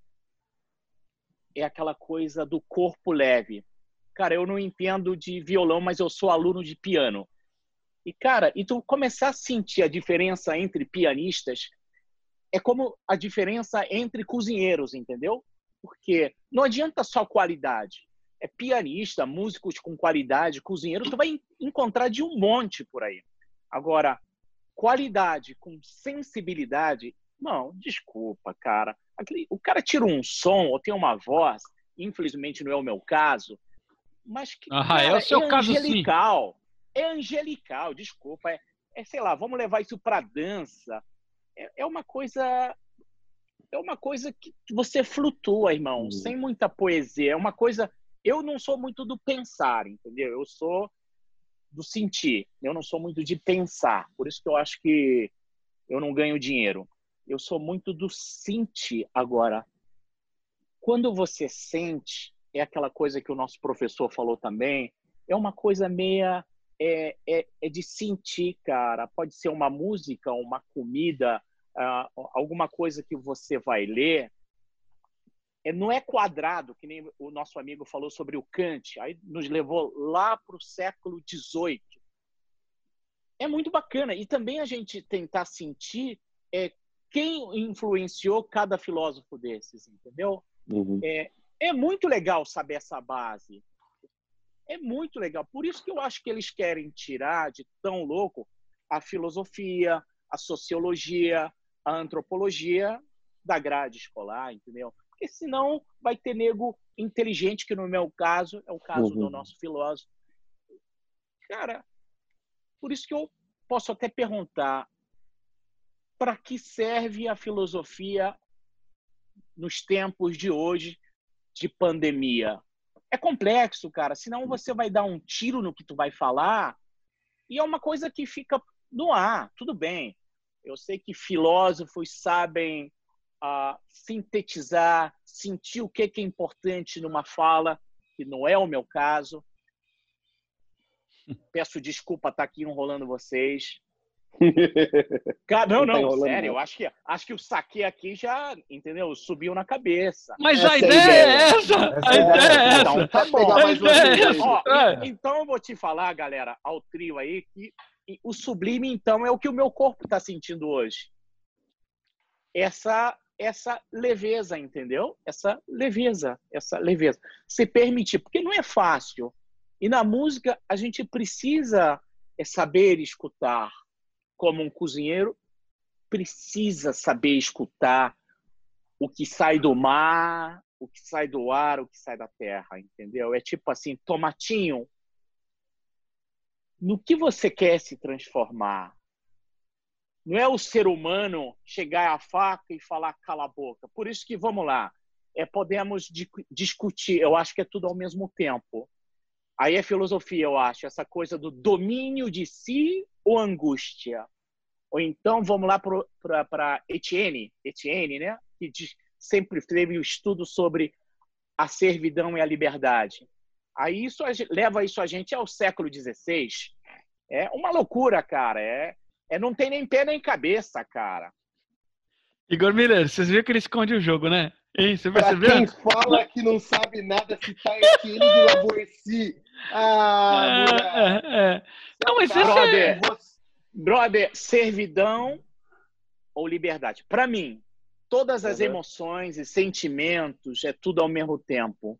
é aquela coisa do corpo leve. Cara, eu não entendo de violão, mas eu sou aluno de piano. E, cara, e tu começar a sentir a diferença entre pianistas é como a diferença entre cozinheiros, entendeu? Porque não adianta só qualidade. É pianista, músicos com qualidade, cozinheiro, tu vai encontrar de um monte por aí. Agora, qualidade com sensibilidade, não, desculpa, cara. O cara tira um som ou tem uma voz, infelizmente não é o meu caso, mas que ah, cara, é o seu é caso angelical. Sim. É angelical, desculpa. É, é, sei lá, vamos levar isso para dança, é, é uma coisa é uma coisa que você flutua, irmão, uhum. sem muita poesia. É uma coisa. Eu não sou muito do pensar, entendeu? Eu sou do sentir. Eu não sou muito de pensar. Por isso que eu acho que eu não ganho dinheiro. Eu sou muito do sentir. Agora, quando você sente, é aquela coisa que o nosso professor falou também, é uma coisa meia é, é, é de sentir, cara. Pode ser uma música, uma comida, uh, alguma coisa que você vai ler. É, não é quadrado, que nem o nosso amigo falou sobre o Kant, aí nos levou lá para o século XVIII. É muito bacana. E também a gente tentar sentir é, quem influenciou cada filósofo desses, entendeu? Uhum. É, é muito legal saber essa base. É muito legal. Por isso que eu acho que eles querem tirar de tão louco a filosofia, a sociologia, a antropologia da grade escolar, entendeu? Porque senão vai ter nego inteligente, que no meu caso é o caso uhum. do nosso filósofo. Cara, por isso que eu posso até perguntar para que serve a filosofia nos tempos de hoje de pandemia? é complexo, cara. Senão você vai dar um tiro no que tu vai falar e é uma coisa que fica no ar. Tudo bem. Eu sei que filósofos sabem uh, sintetizar, sentir o que é importante numa fala, que não é o meu caso. Peço desculpa estar aqui enrolando vocês. não, não, tá sério, eu acho que, acho que o saque aqui já, entendeu? Subiu na cabeça. Mas essa a ideia é essa! A ideia é essa! Então, tá bom. A ideia é. Ó, é. Então eu vou te falar, galera, ao trio aí, que o sublime, então, é o que o meu corpo está sentindo hoje. Essa essa leveza, entendeu? Essa leveza, essa leveza. Se permitir, porque não é fácil. E na música a gente precisa é saber escutar, como um cozinheiro, precisa saber escutar o que sai do mar, o que sai do ar, o que sai da terra, entendeu? É tipo assim, tomatinho, no que você quer se transformar? Não é o ser humano chegar à faca e falar cala a boca. Por isso que vamos lá, é podemos discutir. Eu acho que é tudo ao mesmo tempo. Aí é filosofia, eu acho, essa coisa do domínio de si ou angústia. Ou então vamos lá para Etienne, Etienne, né? que diz, sempre teve o um estudo sobre a servidão e a liberdade. Aí isso leva isso a gente ao século XVI. É uma loucura, cara. É, é não tem nem pé nem cabeça, cara. Igor Miller, vocês viram que ele esconde o jogo, né? Hein, você percebeu? Pra quem fala que não sabe nada se tá Etienne de Labourci. Ah, é, é, é. Não, mas é... Brother, servidão ou liberdade? Para mim, todas as uhum. emoções e sentimentos é tudo ao mesmo tempo.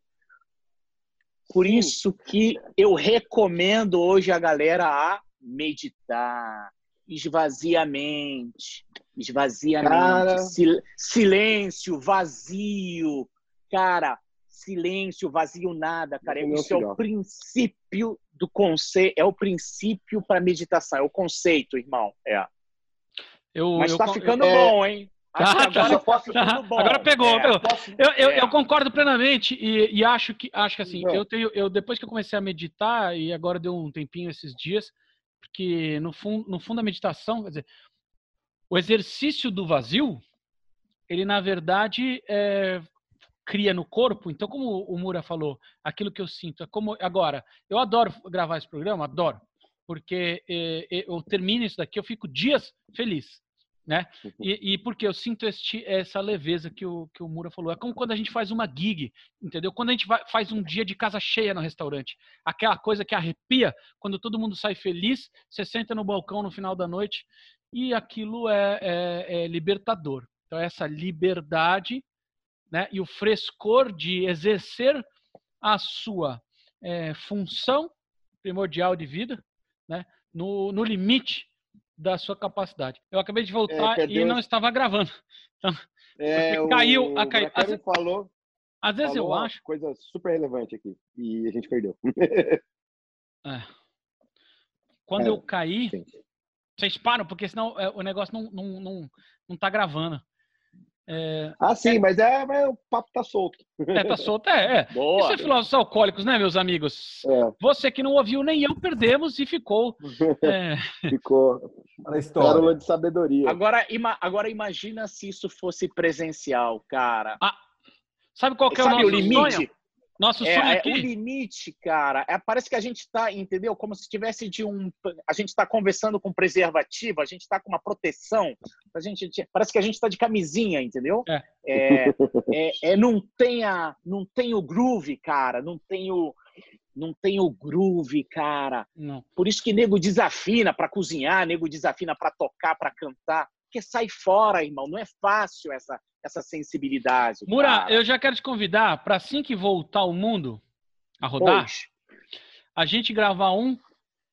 Por Sim. isso que eu recomendo hoje a galera a meditar, esvazia a mente, esvazia a mente, Sil silêncio, vazio. Cara, silêncio, vazio, nada, cara. Isso é o princípio do conceito, é o princípio para meditação, é o conceito, irmão. É. Eu, Mas está ficando é... bom, hein? Tá, agora, tá, tá. agora pegou, é, pegou. Posso... Eu, eu, é. eu, concordo plenamente e, e, acho que acho que assim, eu tenho eu depois que eu comecei a meditar e agora deu um tempinho esses dias, porque no fundo, no fundo a meditação, quer dizer, o exercício do vazio, ele na verdade é, cria no corpo. Então, como o Mura falou, aquilo que eu sinto é como agora. Eu adoro gravar esse programa, adoro, porque eh, eh, eu termino isso daqui, eu fico dias feliz, né? Uhum. E, e porque eu sinto este, essa leveza que o que o Mura falou. É como quando a gente faz uma gig, entendeu? Quando a gente vai, faz um dia de casa cheia no restaurante, aquela coisa que arrepia, quando todo mundo sai feliz, você senta no balcão no final da noite e aquilo é, é, é libertador. Então essa liberdade né, e o frescor de exercer a sua é, função primordial de vida né, no, no, limite da sua capacidade. Eu acabei de voltar é, e não estava gravando. Então, é, caiu. O, a, caiu. Às, falou. Às vezes falou eu acho. Coisa super relevante aqui e a gente perdeu. é. Quando é, eu caí, sim. vocês param, porque senão é, o negócio não, não, não, não tá gravando. É, ah, sim, é, mas, é, mas o papo tá solto. É, tá solto, é. é. Boa, Isso é filósofos alcoólicos, né, meus amigos? É. Você que não ouviu, nem eu, perdemos e ficou. É... ficou na história. de sabedoria. Agora, ima, agora imagina se isso fosse presencial, cara. Ah, sabe qual que é o nosso o limite? Sonho? Nosso é, sonho aqui. É, o limite, cara, é, parece que a gente está, entendeu? Como se tivesse de um. A gente está conversando com preservativo, a gente está com uma proteção. A gente, parece que a gente está de camisinha, entendeu? É. É, é, é, não, tem a, não tem o groove, cara. Não tem o, não tem o groove, cara. Não. Por isso que nego desafina para cozinhar, nego desafina para tocar, para cantar. Porque sai fora, irmão. Não é fácil essa, essa sensibilidade. Mura, cara. eu já quero te convidar para assim que voltar o mundo a rodar, Poxa. a gente gravar um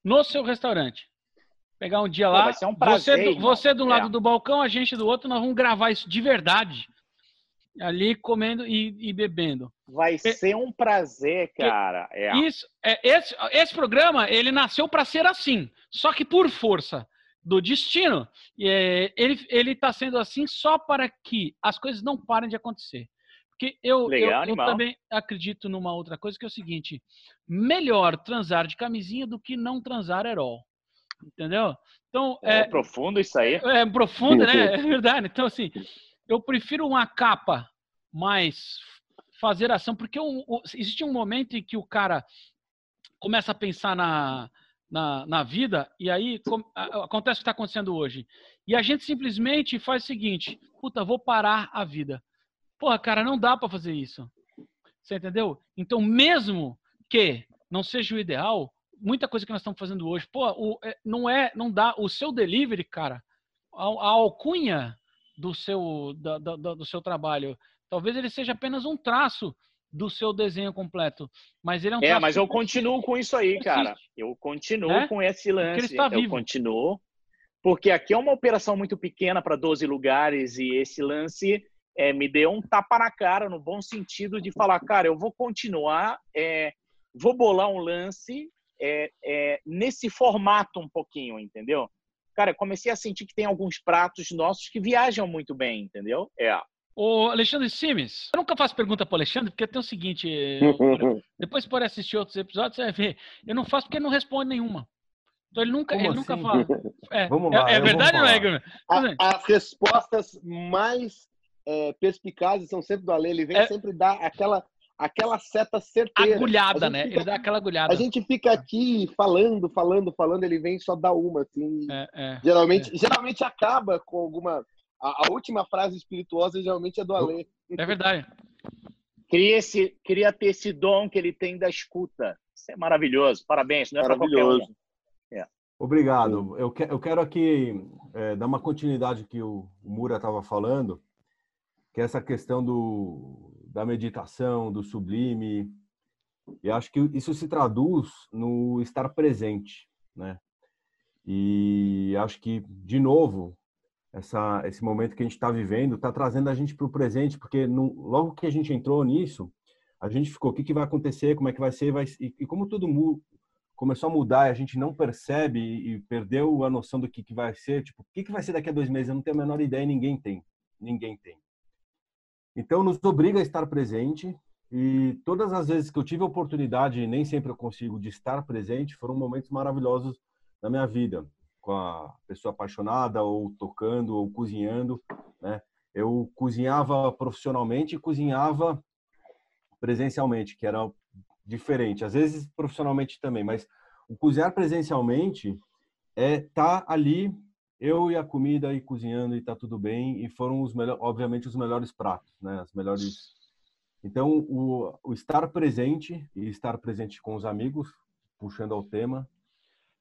no seu restaurante. Pegar um dia Pô, lá, um prazer, você, do, você do lado é. do balcão, a gente do outro, nós vamos gravar isso de verdade. Ali comendo e, e bebendo. Vai ser um prazer, cara. É. Isso, é, esse, esse programa, ele nasceu para ser assim, só que por força do destino. É, ele está sendo assim só para que as coisas não parem de acontecer. Porque eu, Legal, eu, eu, também acredito numa outra coisa que é o seguinte: melhor transar de camisinha do que não transar herói. Entendeu? Então é, é profundo isso aí. É, é profundo, né? É verdade. Então assim, eu prefiro uma capa mais fazer ação, porque existe um momento em que o cara começa a pensar na na, na vida, e aí com, acontece o que está acontecendo hoje. E a gente simplesmente faz o seguinte: puta, vou parar a vida. Porra, cara, não dá para fazer isso. Você entendeu? Então, mesmo que não seja o ideal, muita coisa que nós estamos fazendo hoje, pô, o, é, não é, não dá. O seu delivery, cara, a, a alcunha do seu, da, da, do seu trabalho, talvez ele seja apenas um traço do seu desenho completo. Mas ele é um É, mas eu continuo com isso aí, cara. Eu continuo é? com esse lance. eu vivo. continuo. Porque aqui é uma operação muito pequena para 12 lugares e esse lance é, me deu um tapa na cara, no bom sentido de falar, cara, eu vou continuar, é, vou bolar um lance é, é nesse formato um pouquinho, entendeu? Cara, comecei a sentir que tem alguns pratos nossos que viajam muito bem, entendeu? É. O Alexandre Simes, eu nunca faço pergunta para o Alexandre, porque tem o seguinte: depois pode assistir outros episódios, você vai ver. Eu não faço porque ele não responde nenhuma. Então ele nunca, ele assim? nunca fala. É, Vamos lá, é, é verdade ou não é, Guilherme? As respostas mais é, perspicazes são sempre do Ale. Ele vem é... sempre dar aquela, aquela seta certeira. Agulhada, né? Fica, ele dá aquela agulhada. A gente fica aqui falando, falando, falando, ele vem só dar uma, assim. É, é, geralmente, é. geralmente acaba com alguma a, a, última frase espirituosa geralmente é do Alê. É verdade. Queria, esse, queria ter esse dom que ele tem da escuta. Isso é maravilhoso. Parabéns, não é para qualquer um. É. Obrigado. Eu, que, eu quero aqui é, dar uma continuidade que o, o Mura estava falando, que é essa questão do, da meditação, do sublime. E acho que isso se traduz no estar presente, né? E acho que, de novo, essa, esse momento que a gente está vivendo está trazendo a gente para o presente, porque no, logo que a gente entrou nisso, a gente ficou, o que, que vai acontecer, como é que vai ser, vai, e, e como tudo mu, começou a mudar a gente não percebe e, e perdeu a noção do que, que vai ser, tipo, o que, que vai ser daqui a dois meses? Eu não tenho a menor ideia, ninguém tem, ninguém tem. Então, nos obriga a estar presente e todas as vezes que eu tive a oportunidade, nem sempre eu consigo, de estar presente, foram momentos maravilhosos na minha vida com a pessoa apaixonada ou tocando ou cozinhando, né? Eu cozinhava profissionalmente e cozinhava presencialmente, que era diferente. Às vezes profissionalmente também, mas o cozinhar presencialmente é tá ali eu e a comida e cozinhando e tá tudo bem e foram os melhores, obviamente os melhores pratos, né? As melhores então, o, o, estar presente e estar presente com os amigos, puxando ao tema,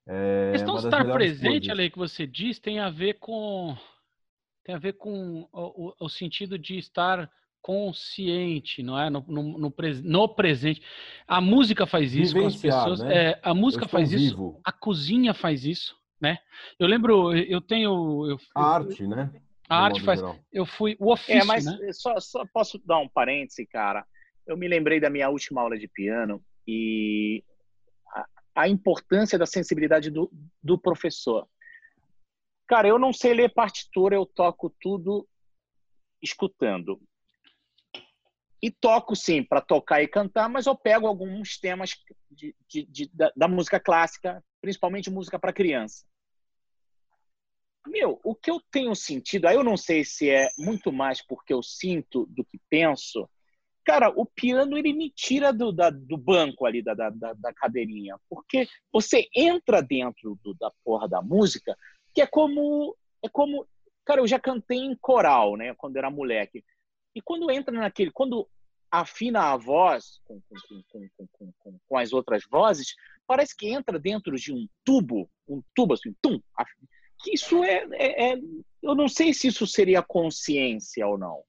é a questão de estar presente, coisas. Ale, que você diz, tem a ver com tem a ver com o, o sentido de estar consciente, não é? No, no, no, no, presente. A música faz isso com as pessoas. Né? É, a música faz vivo. isso. A cozinha faz isso, né? Eu lembro, eu tenho. Eu, a arte, né? A arte faz. Geral. Eu fui o ofício, É, mas né? só, só posso dar um parêntese, cara. Eu me lembrei da minha última aula de piano e a importância da sensibilidade do, do professor. Cara, eu não sei ler partitura, eu toco tudo escutando. E toco sim para tocar e cantar, mas eu pego alguns temas de, de, de, da, da, música clássica, principalmente música para criança. Meu, o que eu tenho sentido, aí eu não sei se é muito mais porque eu sinto do que penso, Cara, o piano ele me tira do, da, do banco ali, da, da, da, cadeirinha. Porque você entra dentro do, da porra da música, que é como. É como. Cara, eu já cantei em coral, né? Quando era moleque. E quando entra naquele. Quando afina a voz com, com, com, com, as outras vozes, parece que entra dentro de um tubo, um tubo assim, tum. Que isso é, é, é eu não sei se isso seria consciência ou não.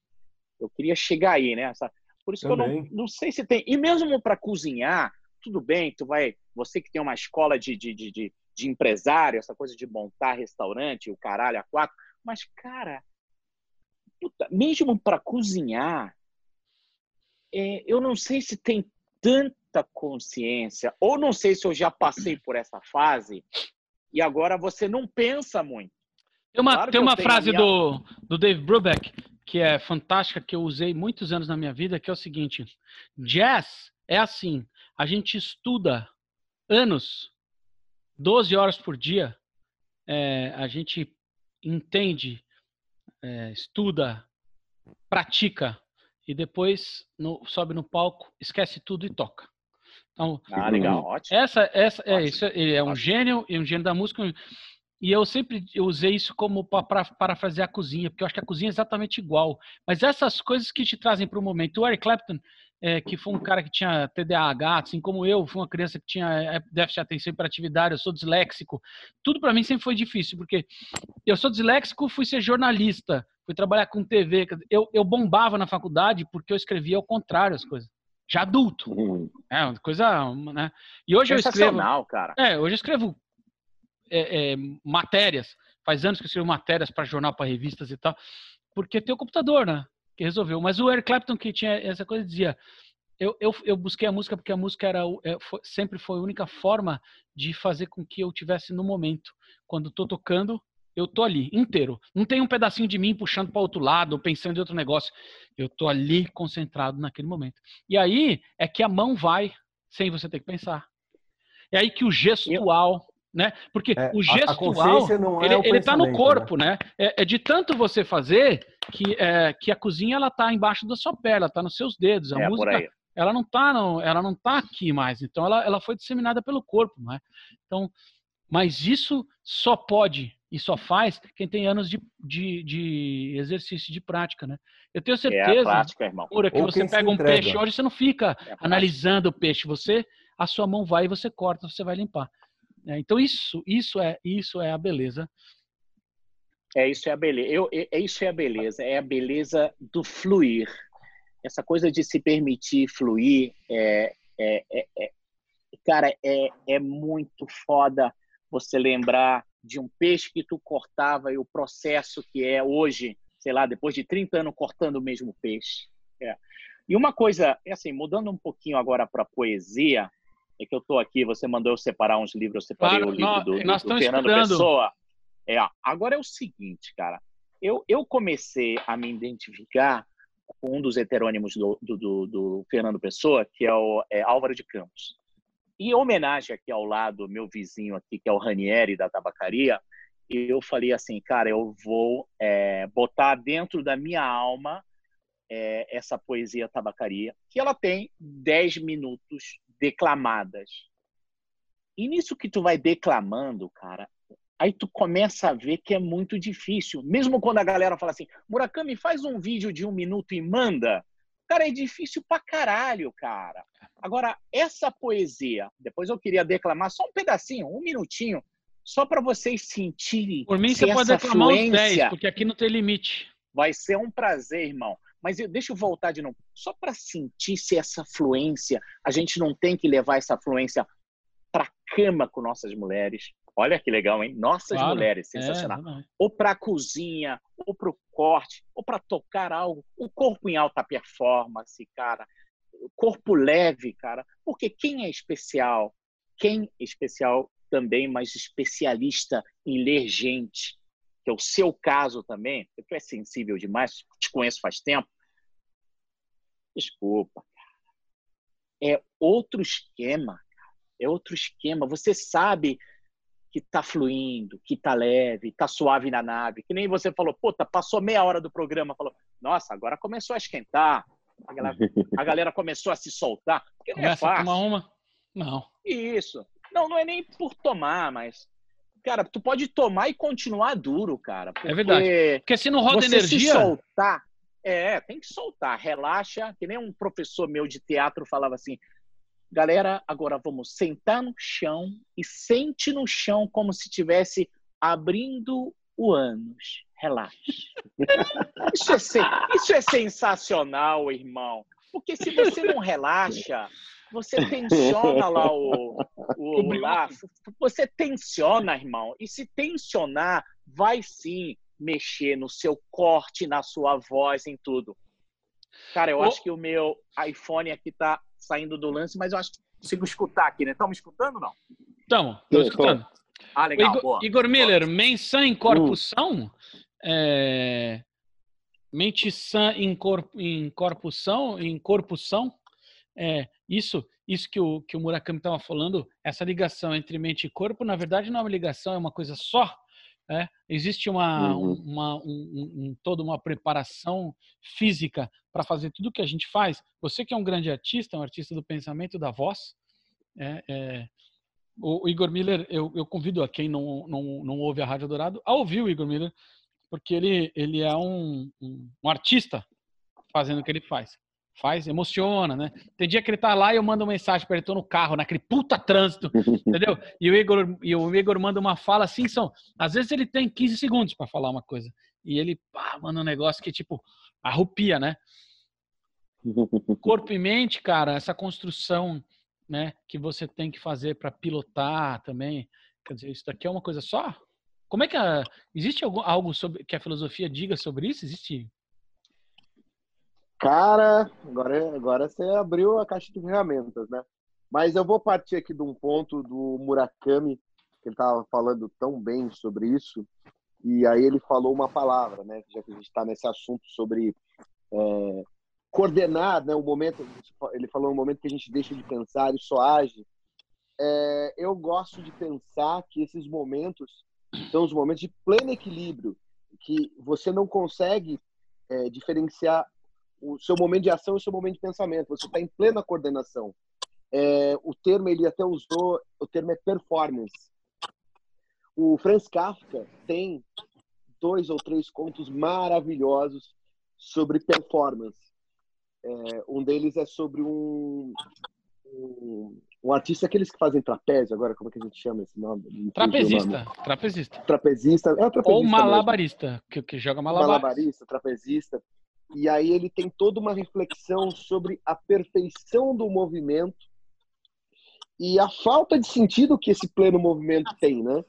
Eu queria chegar aí, né? Essa, por isso Também. que eu não, não sei se tem. E mesmo para cozinhar, tudo bem, tu vai. Você que tem uma escola de, de, de, de, de empresário, essa coisa de montar restaurante, o caralho a quatro. Mas, cara, puta, mesmo para cozinhar, é, eu não sei se tem tanta consciência, ou não sei se eu já passei por essa fase e agora você não pensa muito. Tem uma, claro tem uma frase minha... do, do Dave Brubeck que é fantástica, que eu usei muitos anos na minha vida, que é o seguinte: jazz é assim, a gente estuda anos, 12 horas por dia, é, a gente entende, é, estuda, pratica e depois no, sobe no palco, esquece tudo e toca. Então, ah, legal, ótimo. Essa, essa é ótimo. isso. Ele é um ótimo. gênio e um gênio da música. E eu sempre usei isso como para parafrasear a cozinha, porque eu acho que a cozinha é exatamente igual. Mas essas coisas que te trazem para o momento. O Eric Clapton, é, que foi um cara que tinha TDAH, assim como eu, fui uma criança que tinha é, déficit de atenção e hiperatividade, eu sou disléxico. Tudo para mim sempre foi difícil, porque eu sou disléxico, fui ser jornalista, fui trabalhar com TV. Eu, eu bombava na faculdade porque eu escrevia ao contrário as coisas já adulto. Uhum. É uma coisa, né? E hoje eu escrevo. cara. É, hoje eu escrevo é, é, matérias. Faz anos que eu escrevo matérias para jornal, para revistas e tal, porque tem o computador, né? Que resolveu. Mas o Eric Clapton, que tinha essa coisa, dizia: eu, eu, eu busquei a música porque a música era é, foi, sempre foi a única forma de fazer com que eu tivesse no momento. Quando estou tocando, eu tô ali inteiro. Não tem um pedacinho de mim puxando para outro lado ou pensando em outro negócio. Eu tô ali concentrado naquele momento. E aí é que a mão vai sem você ter que pensar. É aí que o gestual né? Porque é, o gestual, é ele, ele tá no né? corpo, né? né? É, é, de tanto você fazer que, é, que a cozinha ela tá embaixo da sua pele, ela tá nos seus dedos. A é, música, ela não tá, no, ela não tá aqui mais. Então ela, ela foi disseminada pelo corpo, né? Então, mas isso só pode e só faz quem tem anos de, de, de exercício de prática, né? Eu tenho certeza, é prática, irmão. Pura, que Ou você pega um peixe hoje, você não fica é analisando o peixe, você a sua mão vai e você corta, você vai limpar. É, então isso, isso é, isso é a beleza. É isso é a beleza. Eu, é isso é a beleza. É a beleza do fluir. Essa coisa de se permitir fluir é, é, é, é cara, é, é muito foda você lembrar de um peixe que tu cortava e o processo que é hoje, sei lá, depois de 30 anos cortando o mesmo peixe. É. E uma coisa, é assim, mudando um pouquinho agora para poesia, é que eu estou aqui, você mandou eu separar uns livros, eu separei claro, o livro nós, do, do, do Fernando estudando. Pessoa. É, agora é o seguinte, cara, eu, eu comecei a me identificar com um dos heterônimos do, do, do, do Fernando Pessoa, que é o é Álvaro de Campos. E homenagem aqui ao lado, meu vizinho aqui, que é o Ranieri da tabacaria, eu falei assim, cara, eu vou é, botar dentro da minha alma é, essa poesia tabacaria, que ela tem 10 minutos declamadas. E nisso que tu vai declamando, cara, aí tu começa a ver que é muito difícil. Mesmo quando a galera fala assim, Murakami, faz um vídeo de um minuto e manda. Cara, é difícil pra caralho, cara. Agora, essa poesia, depois eu queria declamar só um pedacinho, um minutinho, só para vocês sentirem. Por mim, você pode declamar fluência... os 10, porque aqui não tem limite. Vai ser um prazer, irmão. Mas eu, deixa eu voltar de novo. Só para sentir se essa fluência, a gente não tem que levar essa fluência para cama com nossas mulheres. Olha que legal, hein? Nossas claro, mulheres, é, sensacional. É, ou para a cozinha, ou para o corte, ou para tocar algo. O corpo em alta performance, cara. O corpo leve, cara. Porque quem é especial? Quem é especial também, mas especialista em ler gente, que é o seu caso também, porque tu é sensível demais, te conheço faz tempo. Desculpa, cara. É outro esquema, cara. É outro esquema. Você sabe que tá fluindo, que tá leve, tá suave na nave. Que nem você falou, puta, passou meia hora do programa, falou, nossa, agora começou a esquentar. A galera, a galera começou a se soltar. Porque não é Começa é fácil. a tomar uma? Não. Isso. Não, não é nem por tomar, mas cara, tu pode tomar e continuar duro, cara. é verdade. Porque se não roda você energia. Se soltar. É, tem que soltar. Relaxa. Que nem um professor meu de teatro falava assim: galera, agora vamos sentar no chão e sente no chão como se estivesse abrindo o ânus. Relaxa. Isso é, isso é sensacional, irmão. Porque se você não relaxa, você tensiona lá o, o, o lá, você tensiona, irmão. E se tensionar, vai sim mexer no seu corte, na sua voz, em tudo. Cara, eu acho que o meu iPhone aqui tá saindo do lance, mas eu acho que consigo escutar aqui, né? Estão me escutando ou não? Estamos, estamos escutando. Ah, legal. Igor, boa. Igor Miller, menção em corpusão? Uh. É... Mente sã em, corpo, em corpusão? Em corpusão? É, isso, isso que o, que o Murakami estava falando, essa ligação entre mente e corpo, na verdade não é uma ligação, é uma coisa só. É? Existe uma, uhum. uma um, um, toda uma preparação física para fazer tudo que a gente faz. Você que é um grande artista, um artista do pensamento, da voz, é, é, o Igor Miller, eu, eu, convido a quem não, não, não ouve a Rádio Dourado a ouvir o Igor Miller, porque ele, ele é um, um, um artista fazendo o que ele faz faz, emociona, né? Tem dia que ele tá lá e eu mando uma mensagem para ele, tô no carro, naquele puta trânsito, entendeu? E o Igor, e o Igor manda uma fala assim, são, às vezes ele tem 15 segundos para falar uma coisa. E ele pá, manda um negócio que tipo arrupia, né? Corpo e mente, cara, essa construção, né, que você tem que fazer para pilotar também. Quer dizer, isso daqui é uma coisa só? Como é que a, existe algo, algo sobre que a filosofia diga sobre isso? Existe Cara, agora, agora você abriu a caixa de ferramentas, né? Mas eu vou partir aqui de um ponto do Murakami, que ele estava falando tão bem sobre isso, e aí ele falou uma palavra, né? Já que a gente está nesse assunto sobre é, coordenar, né? O momento, ele falou um momento que a gente deixa de pensar e só age. É, eu gosto de pensar que esses momentos são os momentos de pleno equilíbrio, que você não consegue é, diferenciar o seu momento de ação e o seu momento de pensamento. Você está em plena coordenação. É, o termo ele até usou, o termo é performance. O Franz Kafka tem dois ou três contos maravilhosos sobre performance. É, um deles é sobre um, um, um artista, aqueles que fazem trapézio, agora como é que a gente chama esse nome? Trapezista. nome. Trapezista. Trapezista. É trapezista Ou malabarista, que, que joga malabar. malabarista, trapezista. E aí ele tem toda uma reflexão sobre a perfeição do movimento e a falta de sentido que esse pleno movimento tem, né?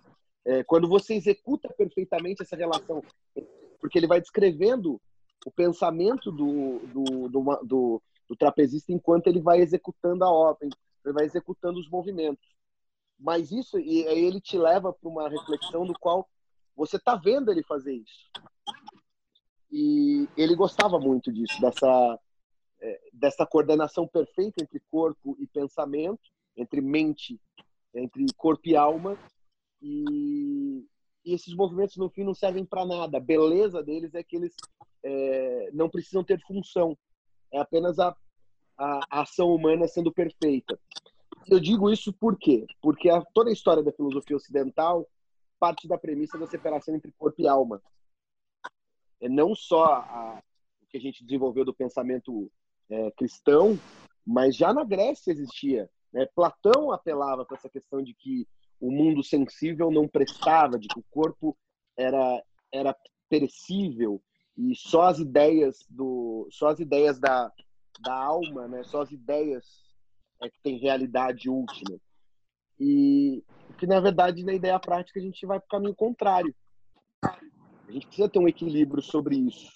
É, quando você executa perfeitamente essa relação, porque ele vai descrevendo o pensamento do, do, do, do, do trapezista enquanto ele vai executando a obra, ele vai executando os movimentos. Mas isso, e aí ele te leva para uma reflexão do qual você está vendo ele fazer isso. E ele gostava muito disso, dessa, é, dessa coordenação perfeita entre corpo e pensamento, entre mente, entre corpo e alma. E, e esses movimentos, no fim, não servem para nada. A beleza deles é que eles é, não precisam ter função. É apenas a, a, a ação humana sendo perfeita. Eu digo isso por quê? Porque a, toda a história da filosofia ocidental parte da premissa da separação entre corpo e alma. É não só a, o que a gente desenvolveu do pensamento é, cristão, mas já na Grécia existia. Né? Platão apelava para essa questão de que o mundo sensível não prestava, de que o corpo era, era perecível e só as ideias do só as ideias da, da alma, né? Só as ideias é que tem realidade última. E que na verdade na ideia prática a gente vai para o caminho contrário. A gente precisa ter um equilíbrio sobre isso.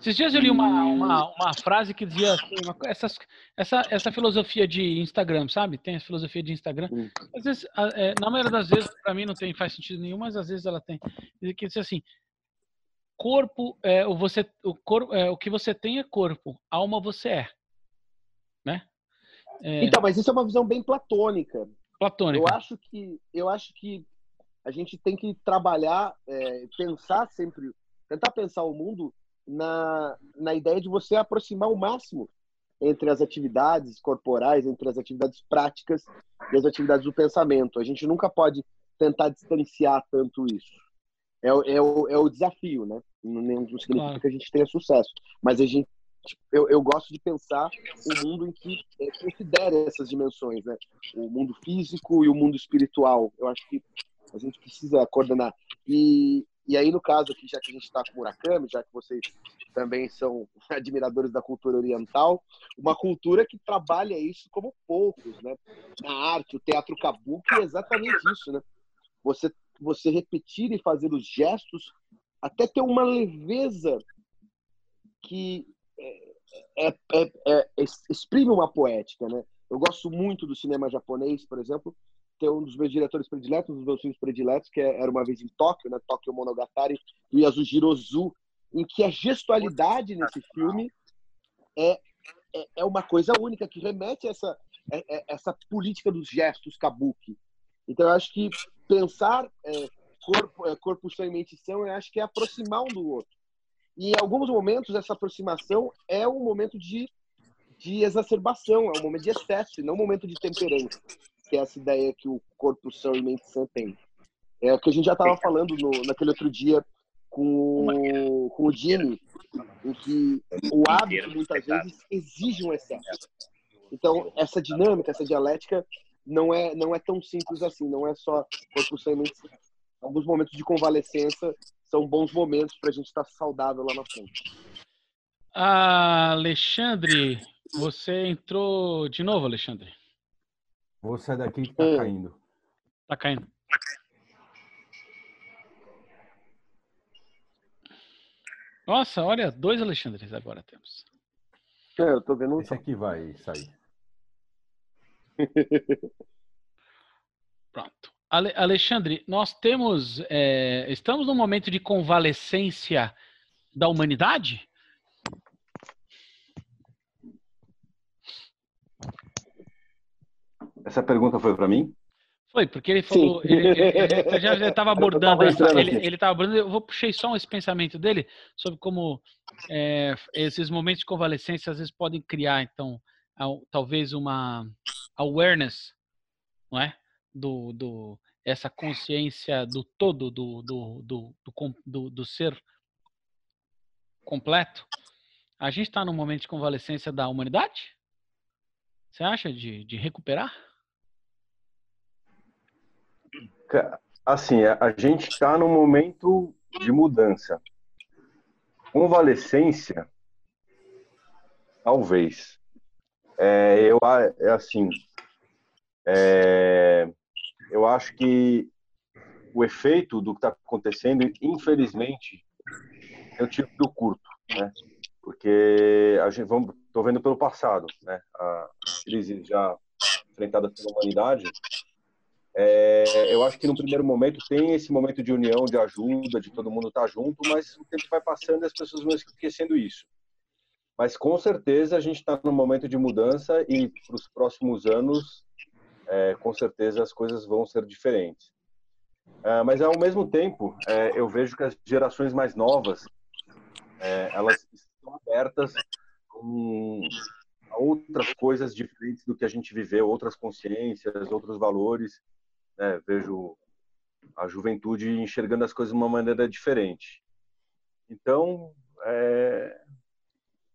Esses dias eu li uma, uma, uma frase que dizia assim, uma, essas, essa, essa filosofia de Instagram, sabe? Tem a filosofia de Instagram. Às vezes, é, na maioria das vezes, para mim não tem faz sentido nenhum, mas às vezes ela tem. Que diz assim: corpo, é, o, você, o, corpo, é, o que você tem é corpo, alma você é. Né? É, Então, mas isso é uma visão bem platônica. platônica. Eu acho que eu acho que a gente tem que trabalhar, é, pensar sempre, tentar pensar o mundo na, na ideia de você aproximar o máximo entre as atividades corporais, entre as atividades práticas e as atividades do pensamento. A gente nunca pode tentar distanciar tanto isso. É, o- é, o, é o desafio, né? Não, não significa Claro. que a gente tenha sucesso, mas a gente eu, eu gosto de pensar um mundo em que é, considere essas dimensões, né? O mundo físico e o mundo espiritual. Eu acho que a gente precisa coordenar. E, e aí, no caso aqui, já que a gente está com Murakami, já que vocês também são admiradores da cultura oriental, uma cultura que trabalha isso como poucos, né? Na arte, o teatro kabuki é exatamente isso, né? Você, você repetir e fazer os gestos até ter uma leveza que é, é, é, é, exprime uma poética, né? Eu gosto muito do cinema japonês, por exemplo. Tem um dos meus diretores prediletos, um dos meus filmes prediletos, que é Era Uma Vez em Tóquio, né? Tóquio Monogatari, do Yasujiro em que a gestualidade nesse filme é, é, é uma coisa única, que remete a essa, é- é- essa política dos gestos kabuki. Então, eu acho que pensar é, corpo, corpo, e mente são, eu acho que é aproximar um do outro. E em alguns momentos, essa aproximação é um momento de, de exacerbação, é um momento de excesso, não um momento de temperança, que é essa ideia que o corpo são e mente sã tem. É o que a gente já estava falando no, naquele outro dia com o, com o Jimmy, em que o hábito muitas vezes exige um excesso. Então, essa dinâmica, essa dialética, não é, não é tão simples assim, não é só corpo sã e mente sã. Alguns momentos de convalescença são bons momentos para a gente estar saudável lá na frente. Ah, Alexandre, você entrou de novo, Alexandre. Vou sair daqui que tá caindo. Tá caindo. Nossa, olha, dois Alexandres agora temos. É, eu tô vendo. Esse aqui vai sair. Pronto. Ale- Alexandre, nós temos. é, estamos num momento de convalescência da humanidade? Essa pergunta foi para mim? Foi, porque ele falou. Sim. Ele, ele- ele já estava abordando tava essa. Ele, aqui. ele tava abordando. Eu vou puxei só esse pensamento dele sobre como é, esses momentos de convalescência às vezes podem criar, então, al- talvez uma awareness, não é? Do, do, essa consciência do todo, do, do, do, do, do ser completo. A gente está num momento de convalescência da humanidade? Você acha de, de recuperar? Assim, a gente está num momento de mudança. Convalescência, talvez. É, eu, é assim, é, eu acho que o efeito do que está acontecendo, infelizmente, é o tiro curto, né? Porque a gente vamos, tô vendo pelo passado, né? A crise já enfrentada pela humanidade. É, eu acho que no primeiro momento tem esse momento de união, de ajuda, de todo mundo estar tá junto, mas o tempo vai passando e as pessoas vão esquecendo isso. Mas com certeza a gente está num momento de mudança e para os próximos anos, é, com certeza as coisas vão ser diferentes. É, mas ao mesmo tempo, é, eu vejo que as gerações mais novas, é, elas estão abertas a outras coisas diferentes do que a gente viveu, outras consciências, outros valores. Né? Vejo a juventude enxergando as coisas de uma maneira diferente. Então, é,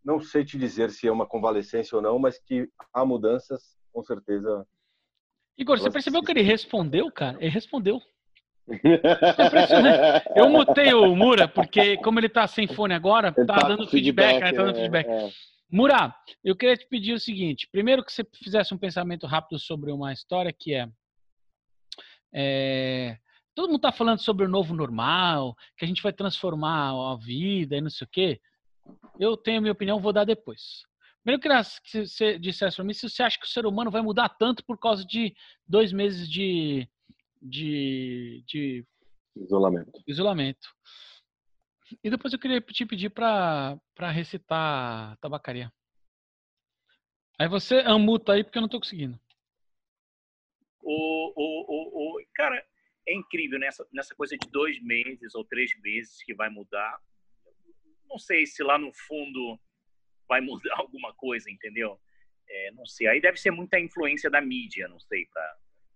não sei te dizer se é uma convalescência ou não, mas que há mudanças, com certeza. Igor, você percebeu que ele respondeu, cara? Ele respondeu. É eu mutei o Mura, porque como ele tá sem fone agora, tá, tá, dando feedback, feedback né? Tá dando é, feedback. É. Mura, eu queria te pedir o seguinte: primeiro que você fizesse um pensamento rápido sobre uma história que é, é todo mundo está falando sobre o novo normal, que a gente vai transformar a vida e não sei o quê. Eu tenho a minha opinião, vou dar depois. Primeiro que você dissesse para mim se você acha que o ser humano vai mudar tanto por causa de dois meses de, de, de isolamento. isolamento. E depois eu queria te pedir para recitar tabacaria. Aí você amuta aí porque eu não estou conseguindo. O, o, o, o, cara, é incrível nessa, nessa coisa de dois meses ou três meses que vai mudar não sei se lá no fundo vai mudar alguma coisa, entendeu? É, não sei. Aí deve ser muita influência da mídia, não sei,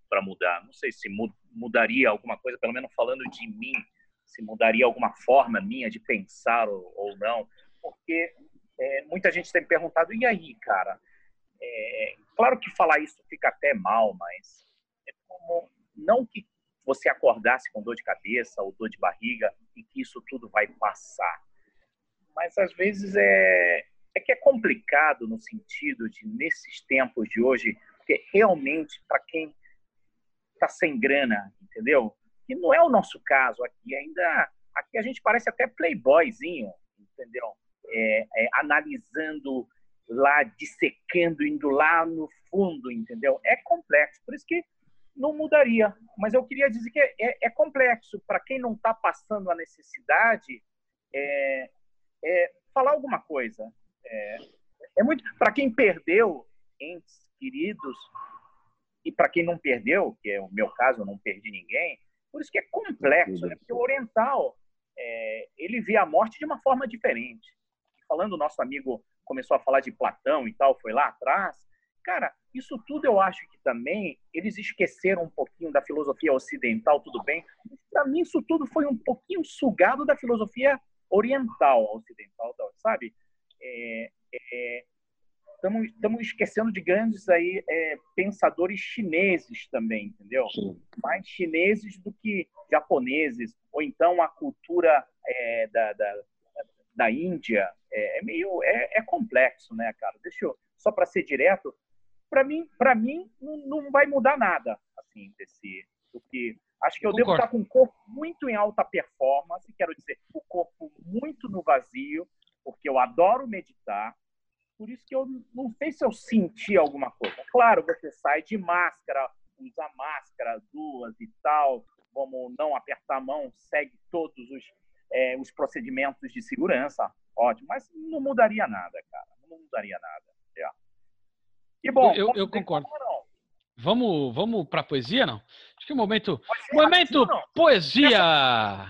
para mudar. Não sei se mudaria alguma coisa, pelo menos falando de mim, se mudaria alguma forma minha de pensar ou, ou não. Porque é, muita gente tem perguntado, e aí, cara? É, claro que falar isso fica até mal, mas como não que você acordasse com dor de cabeça ou dor de barriga e que isso tudo vai passar mas às vezes é, é que é complicado no sentido de, nesses tempos de hoje, porque realmente, para quem está sem grana, entendeu? Que não é o nosso caso aqui, ainda aqui a gente parece até playboyzinho, entendeu? É, é, analisando lá, dissecando, indo lá no fundo, entendeu? É complexo, por isso que não mudaria. Mas eu queria dizer que é, é complexo para quem não está passando a necessidade. É, é, falar alguma coisa. É, é muito para quem perdeu entes queridos e para quem não perdeu, que é o meu caso, eu não perdi ninguém. Por isso que é complexo, né? Porque o oriental é, ele vê a morte de uma forma diferente. Falando nosso amigo começou a falar de Platão e tal, foi lá atrás. Cara, isso tudo eu acho que também eles esqueceram um pouquinho da filosofia ocidental, tudo bem. Para mim, isso tudo foi um pouquinho sugado da filosofia oriental, ocidental, sabe? Estamos é, é, esquecendo de grandes aí, é, pensadores chineses também, entendeu? Sim. Mais chineses do que japoneses, ou então a cultura é, da, da, da Índia. É, é meio é, é, complexo, né, cara? Deixa eu, só para ser direto, para mim, para mim não, não vai mudar nada assim desse do que Acho que eu Concordo. devo estar com o corpo muito em alta performance, quero dizer, o corpo muito no vazio, porque eu adoro meditar. Por isso que eu não sei se eu senti alguma coisa. Claro, você sai de máscara, usa máscara, duas e tal, vamos não apertar a mão, segue todos os, é, os procedimentos de segurança, ótimo. Mas não mudaria nada, cara. Não mudaria nada. É. E bom, eu, eu, concordo. Vamos, vamos para poesia, não? Acho que é o momento. Momento poesia!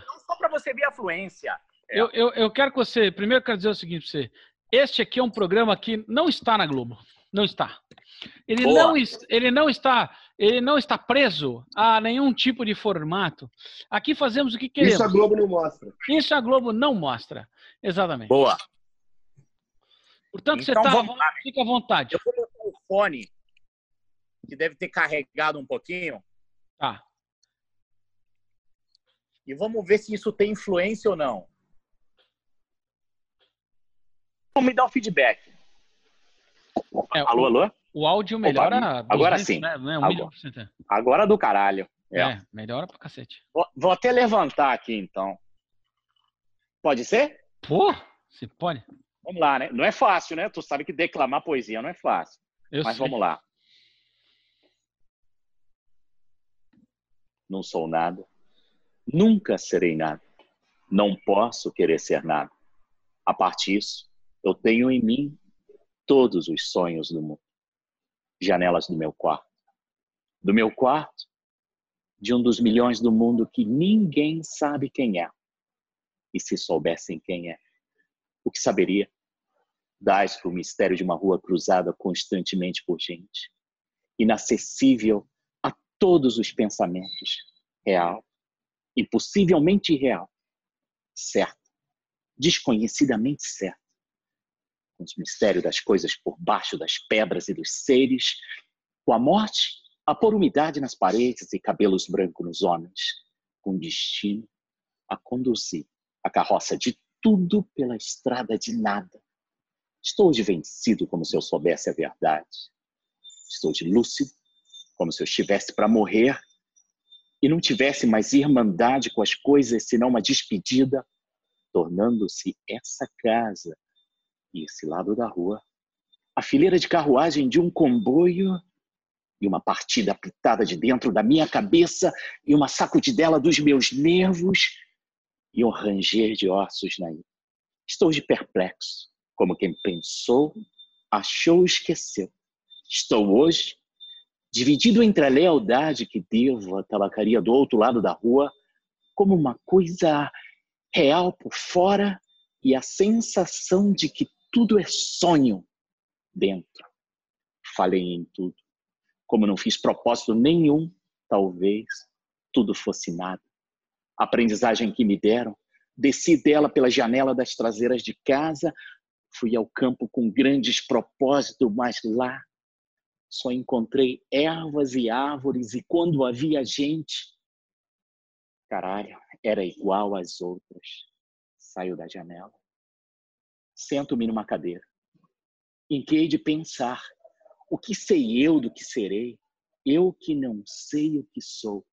Não só para você ver a fluência. É. Eu, eu, eu quero que você. Primeiro, eu quero dizer o seguinte para você. Este aqui é um programa que não está na Globo. Não está. Ele não, ele não está ele não está preso a nenhum tipo de formato. Aqui fazemos o que queremos. Isso a Globo não mostra. Isso a Globo não mostra. Exatamente. Boa. Portanto, então, você tá, fica à vontade. Eu vou fone que deve ter carregado um pouquinho. Tá. e vamos ver se isso tem influência ou não. Vamos me dar o feedback. É, alô, o, alô? O áudio melhora. Opa, agora 200, sim. Né? É um Agora. é. Agora do caralho. É. É, melhora pra cacete. Vou, vou até levantar aqui, então. Pode ser? Pô, você pode? Vamos lá, né? Não é fácil, né? Tu sabe que declamar poesia não é fácil. Eu Mas sei. vamos lá. Não sou nada. Nunca serei nada. Não posso querer ser nada. A parte disso, eu tenho em mim todos os sonhos do mundo. Janelas do meu quarto. Do meu quarto, de um dos milhões do mundo que ninguém sabe quem é. E se soubessem quem é, o que saberia? Dás para o mistério de uma rua cruzada constantemente por gente, inacessível a todos os pensamentos, real, impossivelmente irreal, certo, desconhecidamente certo, com os mistérios das coisas por baixo das pedras e dos seres, com a morte a pôr umidade nas paredes e cabelos brancos nos homens, com destino a conduzir a carroça de tudo pela estrada de nada. Estou de vencido como se eu soubesse a verdade. Estou de lúcido como se eu estivesse para morrer e não tivesse mais irmandade com as coisas senão uma despedida, tornando-se essa casa e esse lado da rua a fileira de carruagem de um comboio e uma partida apitada de dentro da minha cabeça e uma sacudidela dos meus nervos e um ranger de ossos na. Estou de perplexo, como quem pensou, achou esqueceu. Estou hoje dividido entre a lealdade que devo à tabacaria do outro lado da rua, como uma coisa real por fora e a sensação de que tudo é sonho dentro. Falei em tudo. Como não fiz propósito nenhum, talvez tudo fosse nada. A aprendizagem que me deram, desci dela pela janela das traseiras de casa, fui ao campo com grandes propósitos, mas lá só encontrei ervas e árvores e quando havia gente, caralho, era igual às outras. Saio da janela, sento-me numa cadeira. Em que hei de pensar? O que sei eu do que serei? Eu que não sei o que sou.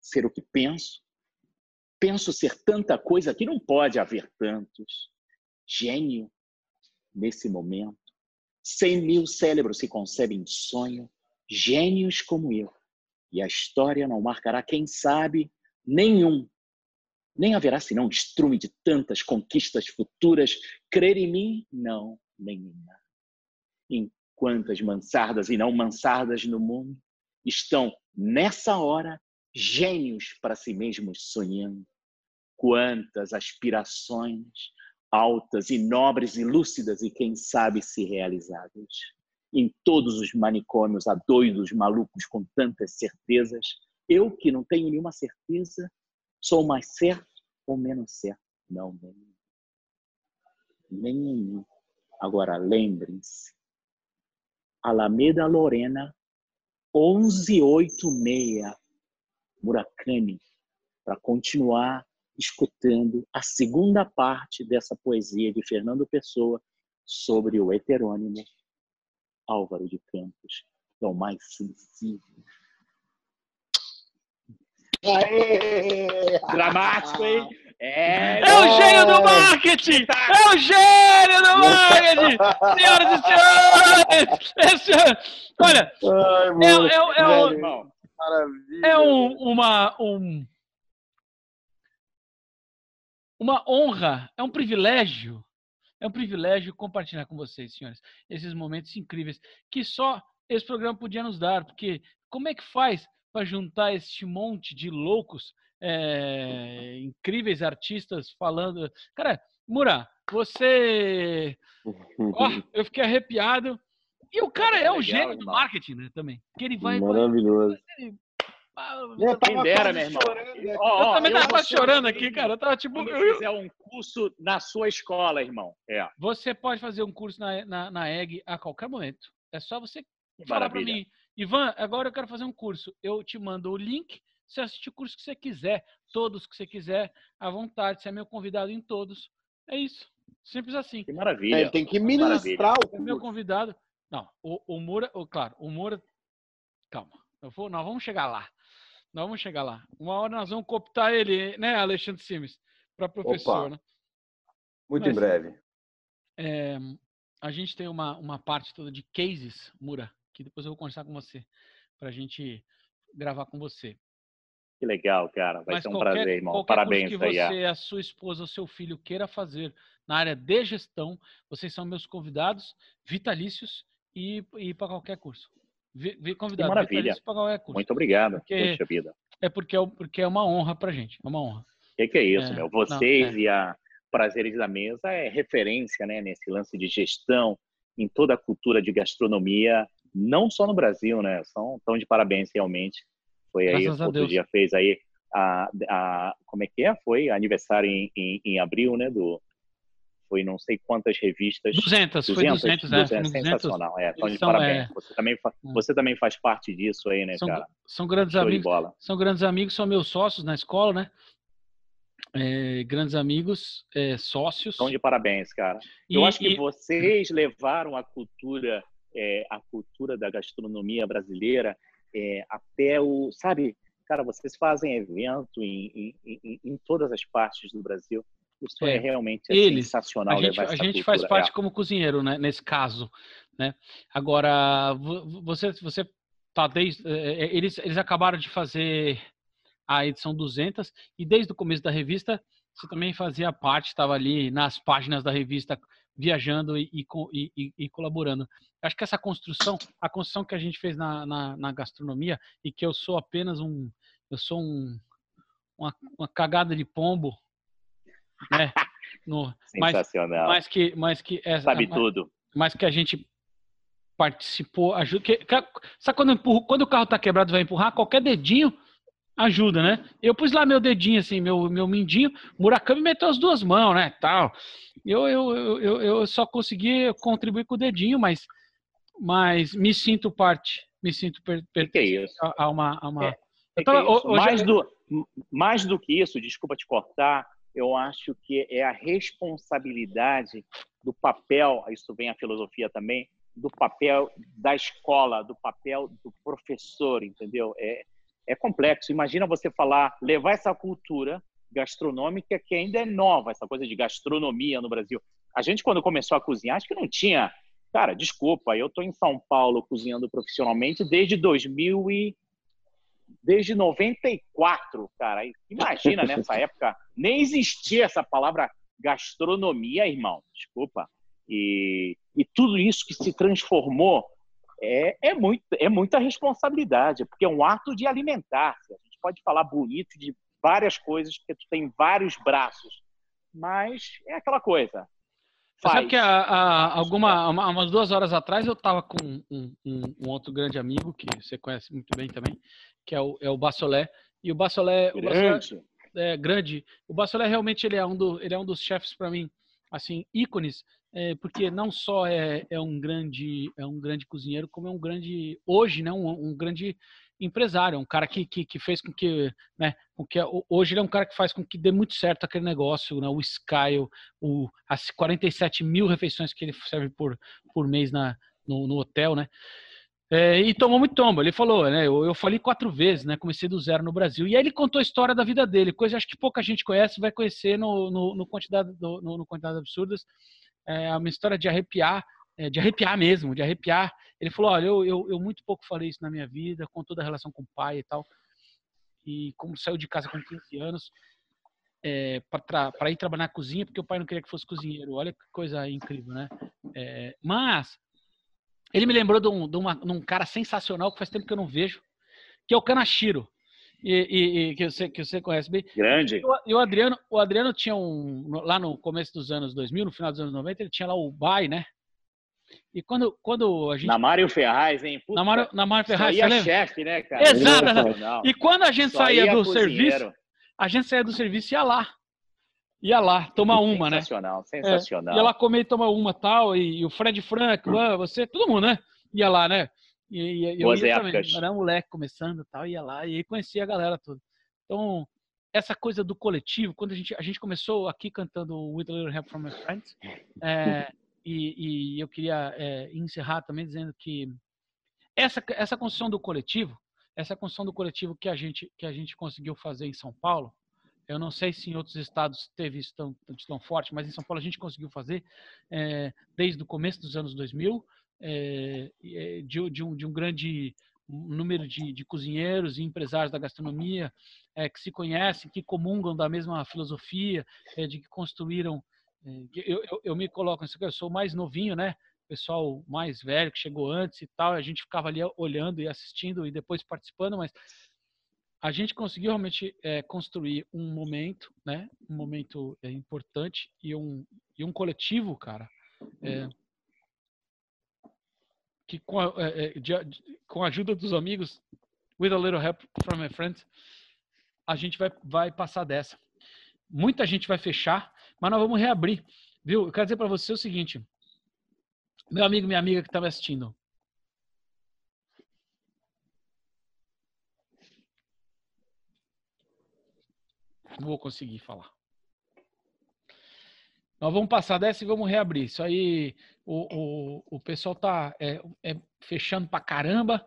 Ser o que penso? Penso ser tanta coisa que não pode haver tantos. Gênio, nesse momento. Cem mil cérebros se concebem em sonho, gênios como eu. E a história não marcará, quem sabe, nenhum. Nem haverá senão estrume de tantas conquistas futuras. Crer em mim? Não, nenhuma. Em quantas mansardas e não mansardas no mundo estão, nessa hora, gênios para si mesmos sonhando. Quantas aspirações altas e nobres e lúcidas e quem sabe se realizáveis. Em todos os manicômios há doidos malucos com tantas certezas. Eu que não tenho nenhuma certeza, sou mais certo ou menos certo? Não, nenhum. Nenhum. Agora lembrem-se. Alameda Lorena 1186 Murakami para continuar escutando a segunda parte dessa poesia de Fernando Pessoa sobre o heterônimo Álvaro de Campos, que é o mais sensível. Aê! Dramático, hein? É, É o gênio do marketing! É o gênio do marketing! Senhoras e senhores! Esse, é- olha, Ai, é, é, é, um- é um- uma, um- uma honra, é um privilégio, é um privilégio compartilhar com vocês, senhores, esses momentos incríveis que só esse programa podia nos dar, porque como é que faz para juntar este monte de loucos, é, incríveis artistas falando? Cara, Mura, você, ó, eu fiquei arrepiado. E o cara é o Legal, gênio do marketing, né, também. Que ele vai... Maravilhoso. Eu Quem tava dera, meu irmão. chorando. Eu Ó, também tava eu quase vou- chorando aqui, cara. Eu tava tipo. Eu- fizer um curso na sua escola, irmão. É, Você pode fazer um curso na, na, na EG a qualquer momento. É só você falar para mim, Ivan, agora eu quero fazer um curso. Eu te mando o link, você assiste o curso que você quiser, todos que você quiser, à vontade. Você é meu convidado em todos. É isso. Simples assim. Que maravilha. É, tem que ministrar o É meu curso. convidado. Não, o, o Moura, o, claro, o Moura. Calma. Eu vou, nós vamos chegar lá. Nós vamos chegar lá. Uma hora nós vamos cooptar ele, né, Alexandre Simes, para professor, Opa. né? Muito Mas- em breve. É, a gente tem uma, uma parte toda de cases, Mura, que depois eu vou conversar com você, para a gente gravar com você. Que legal, cara. Vai Mas ser um qualquer- prazer, irmão. qualquer Parabéns curso que aí. você, a sua esposa, o seu filho queira fazer na área de gestão, vocês são meus convidados vitalícios e, e para qualquer curso. Vi, vi convidado maravilha. para qualquer curso. Muito obrigado. Porque- Puxa vida. É porque é, porque é uma honra para gente, é uma honra. O que, que é isso, É, meu? não, Vocês é. e a Prazeres da Mesa é referência, né, nesse lance de gestão em toda a cultura de gastronomia, não só no Brasil, né? São tão de parabéns realmente. Foi aí Graças outro dia fez aí a, a como é que é? Foi aniversário em, em, em abril, né? Do foi não sei quantas revistas. 200, foi 200, é, foi 200. sensação. É, então de são, parabéns. é, Você também fa- é. você também faz parte disso aí, né, São, cara? são grandes Show amigos, são grandes amigos, são meus sócios na escola, né? É, grandes amigos, é, sócios. Então de parabéns, cara. E- Eu acho que e- vocês levaram a cultura, é, a cultura da gastronomia brasileira é, até o, sabe, cara, vocês fazem evento em, em, em, em todas as partes do Brasil. Isso é, É. realmente é Eles, sensacional a gente, a gente faz parte como cozinheiro, né? Nesse caso, né? Agora, vo- você, você tá desde, eh, eh, eles, eles acabaram de fazer a edição 200 e desde o começo da revista você também fazia parte, estava ali nas páginas da revista viajando e, e- e- e colaborando. Acho que essa construção, a construção que a gente fez na, na, na gastronomia e que eu sou apenas um, eu sou um, uma, uma cagada de pombo, né? No, mas, Sensacional. mas que, mas que essa, Sabe mas, tudo. mas que a gente participou, ajuda. Que, sabe quando, empurro- quando o carro tá quebrado vai empurrar, qualquer dedinho ajuda, né? Eu pus lá meu dedinho, assim, meu, meu mindinho, Murakami meteu as duas mãos, né? Tal. Eu, eu, eu, eu, só consegui contribuir com o dedinho, mas, mas me sinto parte, me sinto per, per, Que é isso? a, a uma. A uma... É, Que tava- é hoje- mais, do, mais do que isso, desculpa te cortar, eu acho que é a responsabilidade do papel, isso vem a filosofia também, do papel da escola, do papel do professor, entendeu? É, é complexo. Imagina você falar, levar essa cultura gastronômica que ainda é nova, essa coisa de gastronomia no Brasil. A gente, quando começou a cozinhar, acho que não tinha. Cara, desculpa, eu estou em São Paulo cozinhando profissionalmente desde 2000 e desde 94, cara. Imagina nessa época nem existia essa palavra gastronomia, irmão. Desculpa. E, e tudo isso que se transformou é, é, muito, é muita responsabilidade, porque é um ato de alimentar-se. A gente pode falar bonito de várias coisas, porque tu tem vários braços, mas é aquela coisa. Sabe Faz. que a, a- alguma, uma- umas duas horas atrás eu estava com um, um- um outro grande amigo que você conhece muito bem também, que é o, é o Bassolé. E o Bassolé, o Bassolé grande. é grande. O Bassolé realmente ele é um, do, ele é um dos chefes para mim, assim, ícones, é, porque não só é, é um grande é um grande cozinheiro, como é um grande hoje, né, um, um grande empresário, um cara que, que, que fez com que, né, com que hoje ele é um cara que faz com que dê muito certo aquele negócio, né, o Sky, o, as 47 mil refeições que ele serve por, por mês na, no, no hotel, né? É, e tomou muito tombo. Ele falou, né? Eu, eu falei quatro vezes, né? Comecei do zero no Brasil. E aí ele contou a história da vida dele, coisa acho que pouca gente conhece, vai conhecer no, no, no quantidade, no, no, quantidade absurdas. É uma história de arrepiar, é, de arrepiar mesmo, de arrepiar. Ele falou, olha, eu, eu, eu muito pouco falei isso na minha vida, com toda a relação com o pai e tal. E como saiu de casa com 15 anos, é, para ir trabalhar na cozinha, porque o pai não queria que fosse cozinheiro. Olha que coisa incrível, né? É, mas ele me lembrou de um, de, uma, de um cara sensacional que faz tempo que eu não vejo, que é o Kanashiro. E, e, e que, você, que você conhece bem. Grande. E o, e o Adriano, o Adriano tinha um. Lá no começo dos anos 2000, no final dos anos 90, ele tinha lá o BAI, né? E quando, quando a gente. Na Mário Ferraz, hein? Puta, na Mário, na Mário Ferraz, Só você chefe, né, cara? Exato. Sensacional. E quando a gente Só saía do cozinheiro. serviço, a gente saía do serviço e ia lá. Ia lá, tomar uma, né? Sensacional, sensacional. Ia lá comer e tomar uma tal, e, e o Fred Frank, ah, você, todo mundo, né? Ia lá, né? E, e eu ia também, era moleque começando e tal, ia lá e aí conhecia a galera toda. Então, essa coisa do coletivo, quando a gente, a gente começou aqui cantando With a Little Help from My Friends, é, e, e eu queria é, encerrar também dizendo que essa, essa construção do coletivo, essa construção do coletivo que a gente, que a gente conseguiu fazer em São Paulo, eu não sei se em outros estados teve isso tão, tão forte, mas em São Paulo a gente conseguiu fazer é, desde o começo dos anos 2000, é, é, de, de, um, de um grande número de, de cozinheiros e empresários da gastronomia é, que se conhecem, que comungam da mesma filosofia, é, de que construíram. É, eu, eu, eu me coloco aqui, eu sou mais novinho, né? Pessoal mais velho que chegou antes e tal, a gente ficava ali olhando e assistindo e depois participando, mas a gente conseguiu realmente é, construir um momento, né? Um momento é, importante e um, e um coletivo, cara, é, que com a, é, é, de, de, com a ajuda dos amigos, with a little help from my friends, a gente vai, vai passar dessa. Muita gente vai fechar, mas nós vamos reabrir, viu? Eu quero dizer para você o seguinte, meu amigo, minha amiga que está me assistindo, Não vou conseguir falar. Nós vamos passar dessa e vamos reabrir. Isso aí, o, o, o pessoal tá é, é fechando pra caramba,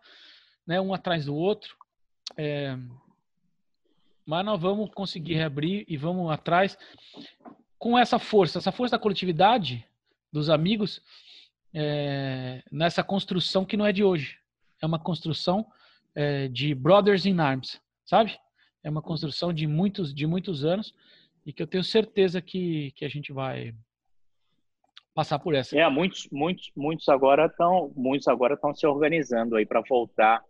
né? Um atrás do outro. É, mas nós vamos conseguir reabrir e vamos atrás com essa força, essa força da coletividade dos amigos é, nessa construção que não é de hoje. É uma construção é, de brothers in arms, sabe? é uma construção de muitos, de muitos anos e que eu tenho certeza que, que a gente vai passar por essa. É, muitos, muitos, muitos agora estão, muitos agora estão se organizando aí para voltar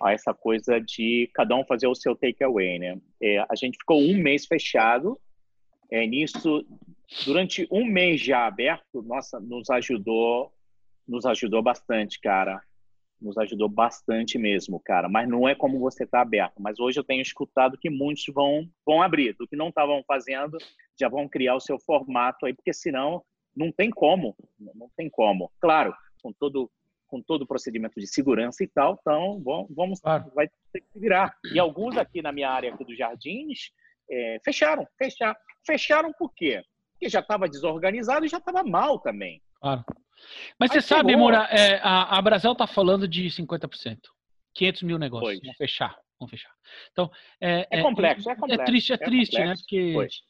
a essa coisa de cada um fazer o seu takeaway, né? É, a gente ficou um mês fechado, é, nisso durante um mês já aberto, nossa, nos ajudou, nos ajudou bastante, cara nos ajudou bastante mesmo, cara. Mas não é como você tá aberto. Mas hoje eu tenho escutado que muitos vão, vão abrir. Do que não estavam fazendo, já vão criar o seu formato aí, porque senão não tem como. Não tem como. Claro, com todo com todo o procedimento de segurança e tal, então vamos, claro. vai ter que se virar. E alguns aqui na minha área aqui dos jardins é, fecharam, fecharam. Fecharam por quê? Porque já estava desorganizado e já estava mal também. Claro. Mas você sabe, Moura, é, a, a Brasil está falando de 50%. 500 mil negócios. Pois. Vamos fechar. Vamos fechar. Então, é, é, é complexo, é, é, complexo. É triste, é, triste, né? Porque... Pois.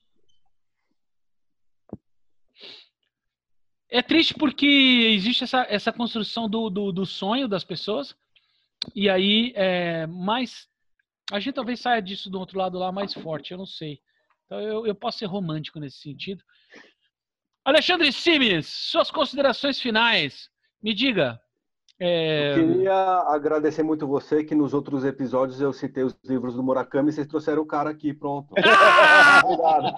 É triste porque existe essa, essa construção do, do, do sonho das pessoas. E aí, é, mais. A gente talvez saia disso do outro lado lá mais forte, eu não sei. Então, eu, eu posso ser romântico nesse sentido. Alexandre Simes, suas considerações finais. Me diga. É... Eu queria agradecer muito você que nos outros episódios eu citei os livros do Murakami e vocês trouxeram o cara aqui, pronto. Obrigado.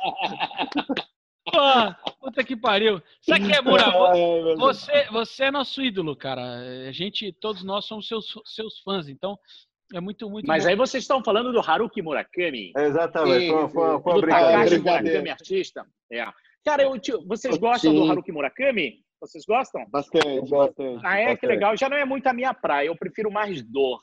Puta que pariu. Sabe que é, Murakami? Você, você é nosso ídolo, cara. A gente, todos nós somos seus, seus fãs, então é muito, muito Mas bom. aí vocês estão falando do Haruki Murakami. Exatamente, foi, foi, foi do Takashi Murakami, artista. É. Cara, eu, vocês gostam Sim. do Haruki Murakami? Vocês gostam? Bastante, bastante. Ah, é? Bastante. Que legal. Já não é muito a minha praia. Eu prefiro mais dor.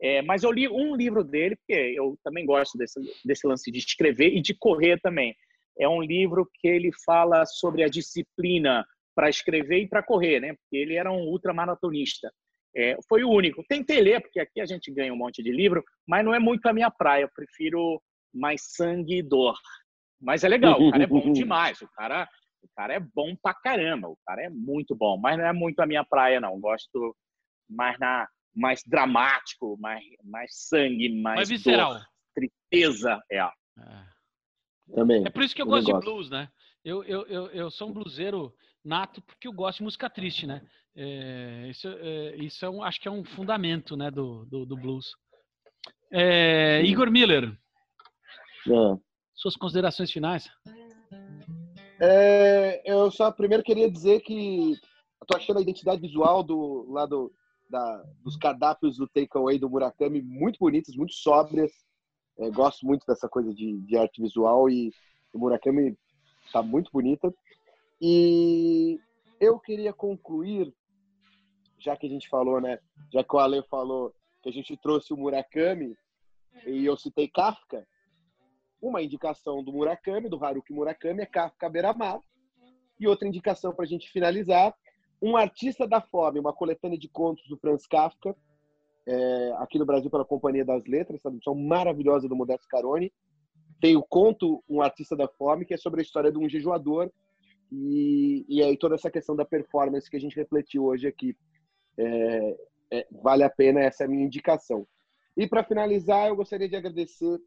É, mas eu li um livro dele, porque eu também gosto desse, desse lance de escrever e de correr também. É um livro que ele fala sobre a disciplina para escrever e para correr, né? Porque ele era um ultramaratonista. É, foi o único. Tentei ler, porque aqui a gente ganha um monte de livro, mas não é muito a minha praia. Eu prefiro mais sangue e dor. Mas é legal, o cara é bom demais. O cara, o cara é bom pra caramba. O cara é muito bom. Mas não é muito a minha praia, não. Gosto mais na mais dramático, mais, mais sangue, mais, mais visceral. Dor, tristeza. É. é. Também. É por isso que eu gosto de blues, né? Eu, eu, eu, eu sou um bluseiro nato porque eu gosto de música triste, né? É, isso é, isso é um, acho que é um fundamento né, do, do, do blues. É, Igor Miller. É. Suas considerações finais? É, eu só primeiro queria dizer que eu tô achando a identidade visual do lado da, dos cardápios do takeaway do Murakami muito bonitas, muito sóbrias. É, gosto muito dessa coisa de, de arte visual e o Murakami está muito bonita. E eu queria concluir já que a gente falou, né? Já que o Ale falou que a gente trouxe o Murakami e eu citei Kafka, uma indicação do Murakami, do Haruki Murakami, é Kafka Beira-Mar. E outra indicação para a gente finalizar, Um Artista da Fome, uma coletânea de contos do Franz Kafka, é, aqui no Brasil pela Companhia das Letras, tradução maravilhosa do Modesto Caroni. Tem o conto Um Artista da Fome, que é sobre a história de um jejuador e, e aí toda essa questão da performance que a gente refletiu hoje aqui. É, é, vale a pena, essa é a minha indicação. E para finalizar, eu gostaria de agradecer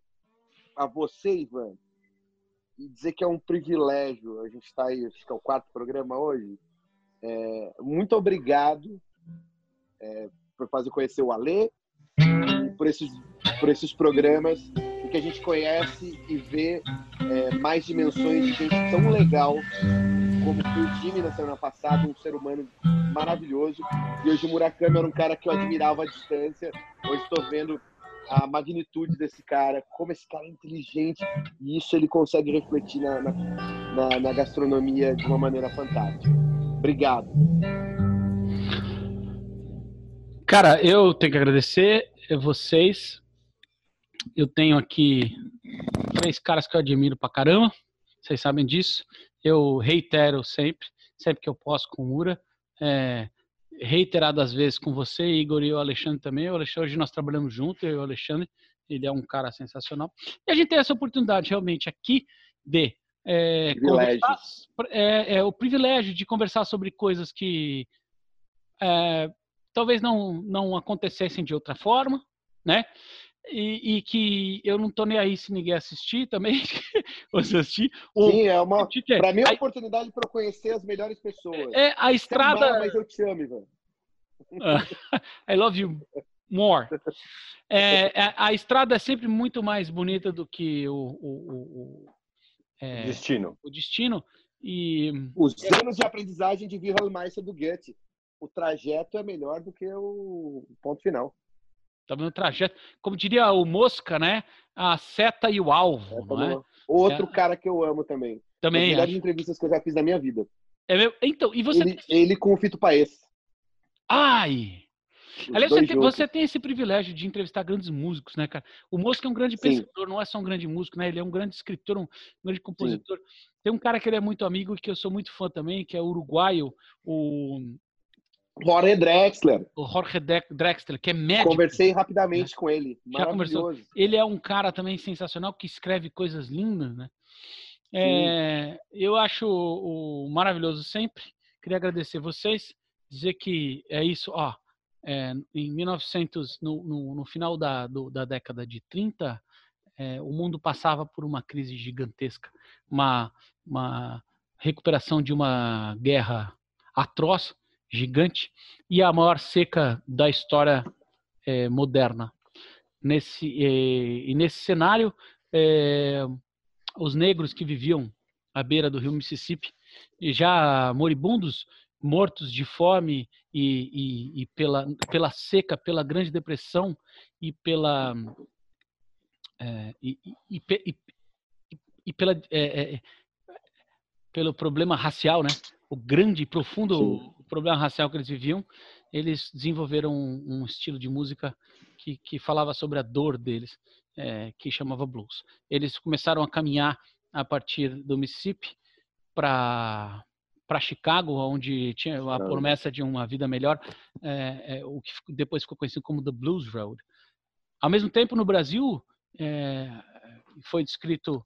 a você, Ivan, e dizer que é um privilégio. A gente está aí, acho que é o quarto programa hoje. É, muito obrigado é, por fazer conhecer o Alê, por esses, por esses programas que a gente conhece e vê é, mais dimensões de gente tão legal como o Jimmy na semana passada, um ser humano maravilhoso. E hoje o Murakami era um cara que eu admirava à distância. Hoje estou vendo a magnitude desse cara, como esse cara é inteligente e isso ele consegue refletir na, na, na, na gastronomia de uma maneira fantástica. Obrigado. Cara, eu tenho que agradecer vocês. Eu tenho aqui três caras que eu admiro pra caramba. Vocês sabem disso. Eu reitero sempre, sempre que eu posso com o Mura. É, reiteradas vezes com você, Igor e o Alexandre também. O Alexandre, hoje nós trabalhamos junto, eu e o Alexandre. Ele é um cara sensacional. E a gente tem essa oportunidade realmente aqui de é, é, é, o privilégio de conversar sobre coisas que é, talvez não, não acontecessem de outra forma, né? E, e, que eu não tô nem aí se ninguém assistir também, você assistir. Sim, é uma. Para mim é uma oportunidade para conhecer as melhores pessoas. É a estrada. Mal, mas eu te amo, Ivan. I love you more. É, é, a estrada é sempre muito mais bonita do que o, o, o, é, destino. O destino e os anos de aprendizagem de Wilhelm Meister do Goethe. O trajeto é melhor do que o ponto final. Tá vendo trajeto. Como diria o Mosca, né? A seta e o alvo, é, não é? Outro é. cara que eu amo também. Também. As melhores entrevistas que eu já fiz na minha vida. É meu... Então, e você. Ele, ele com o Fito Paes. Ai! Os Aliás, você tem, você tem, esse privilégio de entrevistar grandes músicos, né, cara? O Mosca é um grande Sim. pensador, não é só um grande músico, né? Ele é um grande escritor, um grande compositor. Sim. Tem um cara que ele é muito amigo e que eu sou muito fã também, que é o uruguaio, o Jorge Drexler. O Jorge Drexler, que é médico. Conversei rapidamente né? com ele. Já conversou. Ele é um cara também sensacional que escreve coisas lindas, né? É, eu acho o, maravilhoso sempre. Queria agradecer vocês, dizer que é isso, ó. É, em 1900, no, no, no final da, do, da década de 30, é, o mundo passava por uma crise gigantesca, uma, uma recuperação de uma guerra atroz gigante e a maior seca da história é, moderna. Nesse, e, e nesse cenário, é, os negros que viviam à beira do rio Mississippi, já moribundos, mortos de fome e, e, e pela, pela seca, pela Grande Depressão e pela é, e, pela é, é, pelo problema racial, né? O grande, profundo Sim problema racial que eles viviam, eles desenvolveram um, um estilo de música que, que, falava sobre a dor deles, é, que chamava blues. Eles começaram a caminhar a partir do Mississippi para para Chicago, onde tinha a promessa de uma vida melhor, é, é, o que depois ficou conhecido como The Blues Road. Ao mesmo tempo, no Brasil, é, foi descrito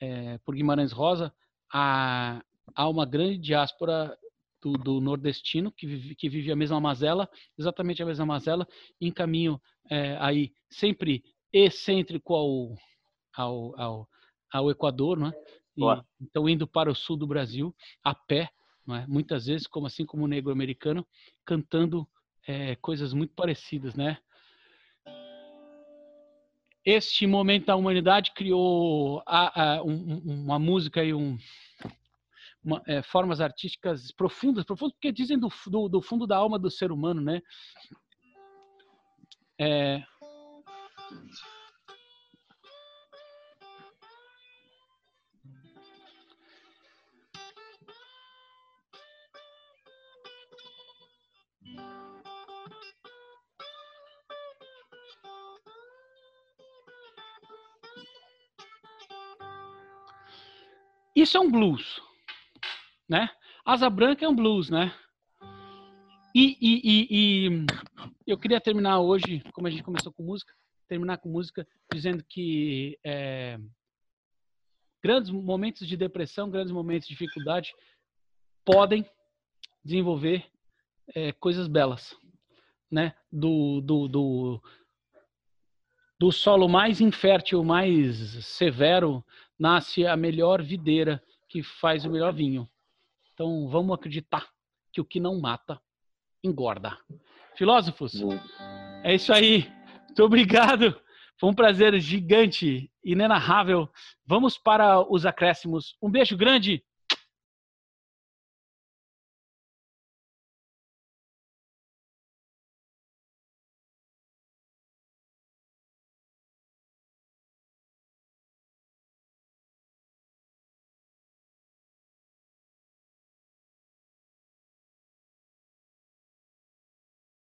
é, por Guimarães Rosa, há, há uma grande diáspora do, do nordestino, que vive, que vive a mesma mazela, exatamente a mesma mazela, em caminho é, aí sempre excêntrico ao, ao, ao, ao Equador, né? E, então indo para o sul do Brasil a pé, é? muitas vezes, como assim como o negro americano, cantando é, coisas muito parecidas, né? Este momento da humanidade criou a, a, um, uma música e um, uma, é, formas artísticas profundas, profundas porque dizem do, do, do, fundo da alma do ser humano, né? É... Isso é um blues né? Asa Branca é um blues, né? E, e, e, e, eu queria terminar hoje, como a gente começou com música, terminar com música dizendo que é, grandes momentos de depressão, grandes momentos de dificuldade podem desenvolver é, coisas belas, né? Do, do, do, do solo mais infértil, mais severo, nasce a melhor videira que faz o melhor vinho. Então vamos acreditar que o que não mata engorda. Filósofos, é isso aí. Muito obrigado. Foi um prazer gigante, inenarrável. Vamos para os acréscimos. Um beijo grande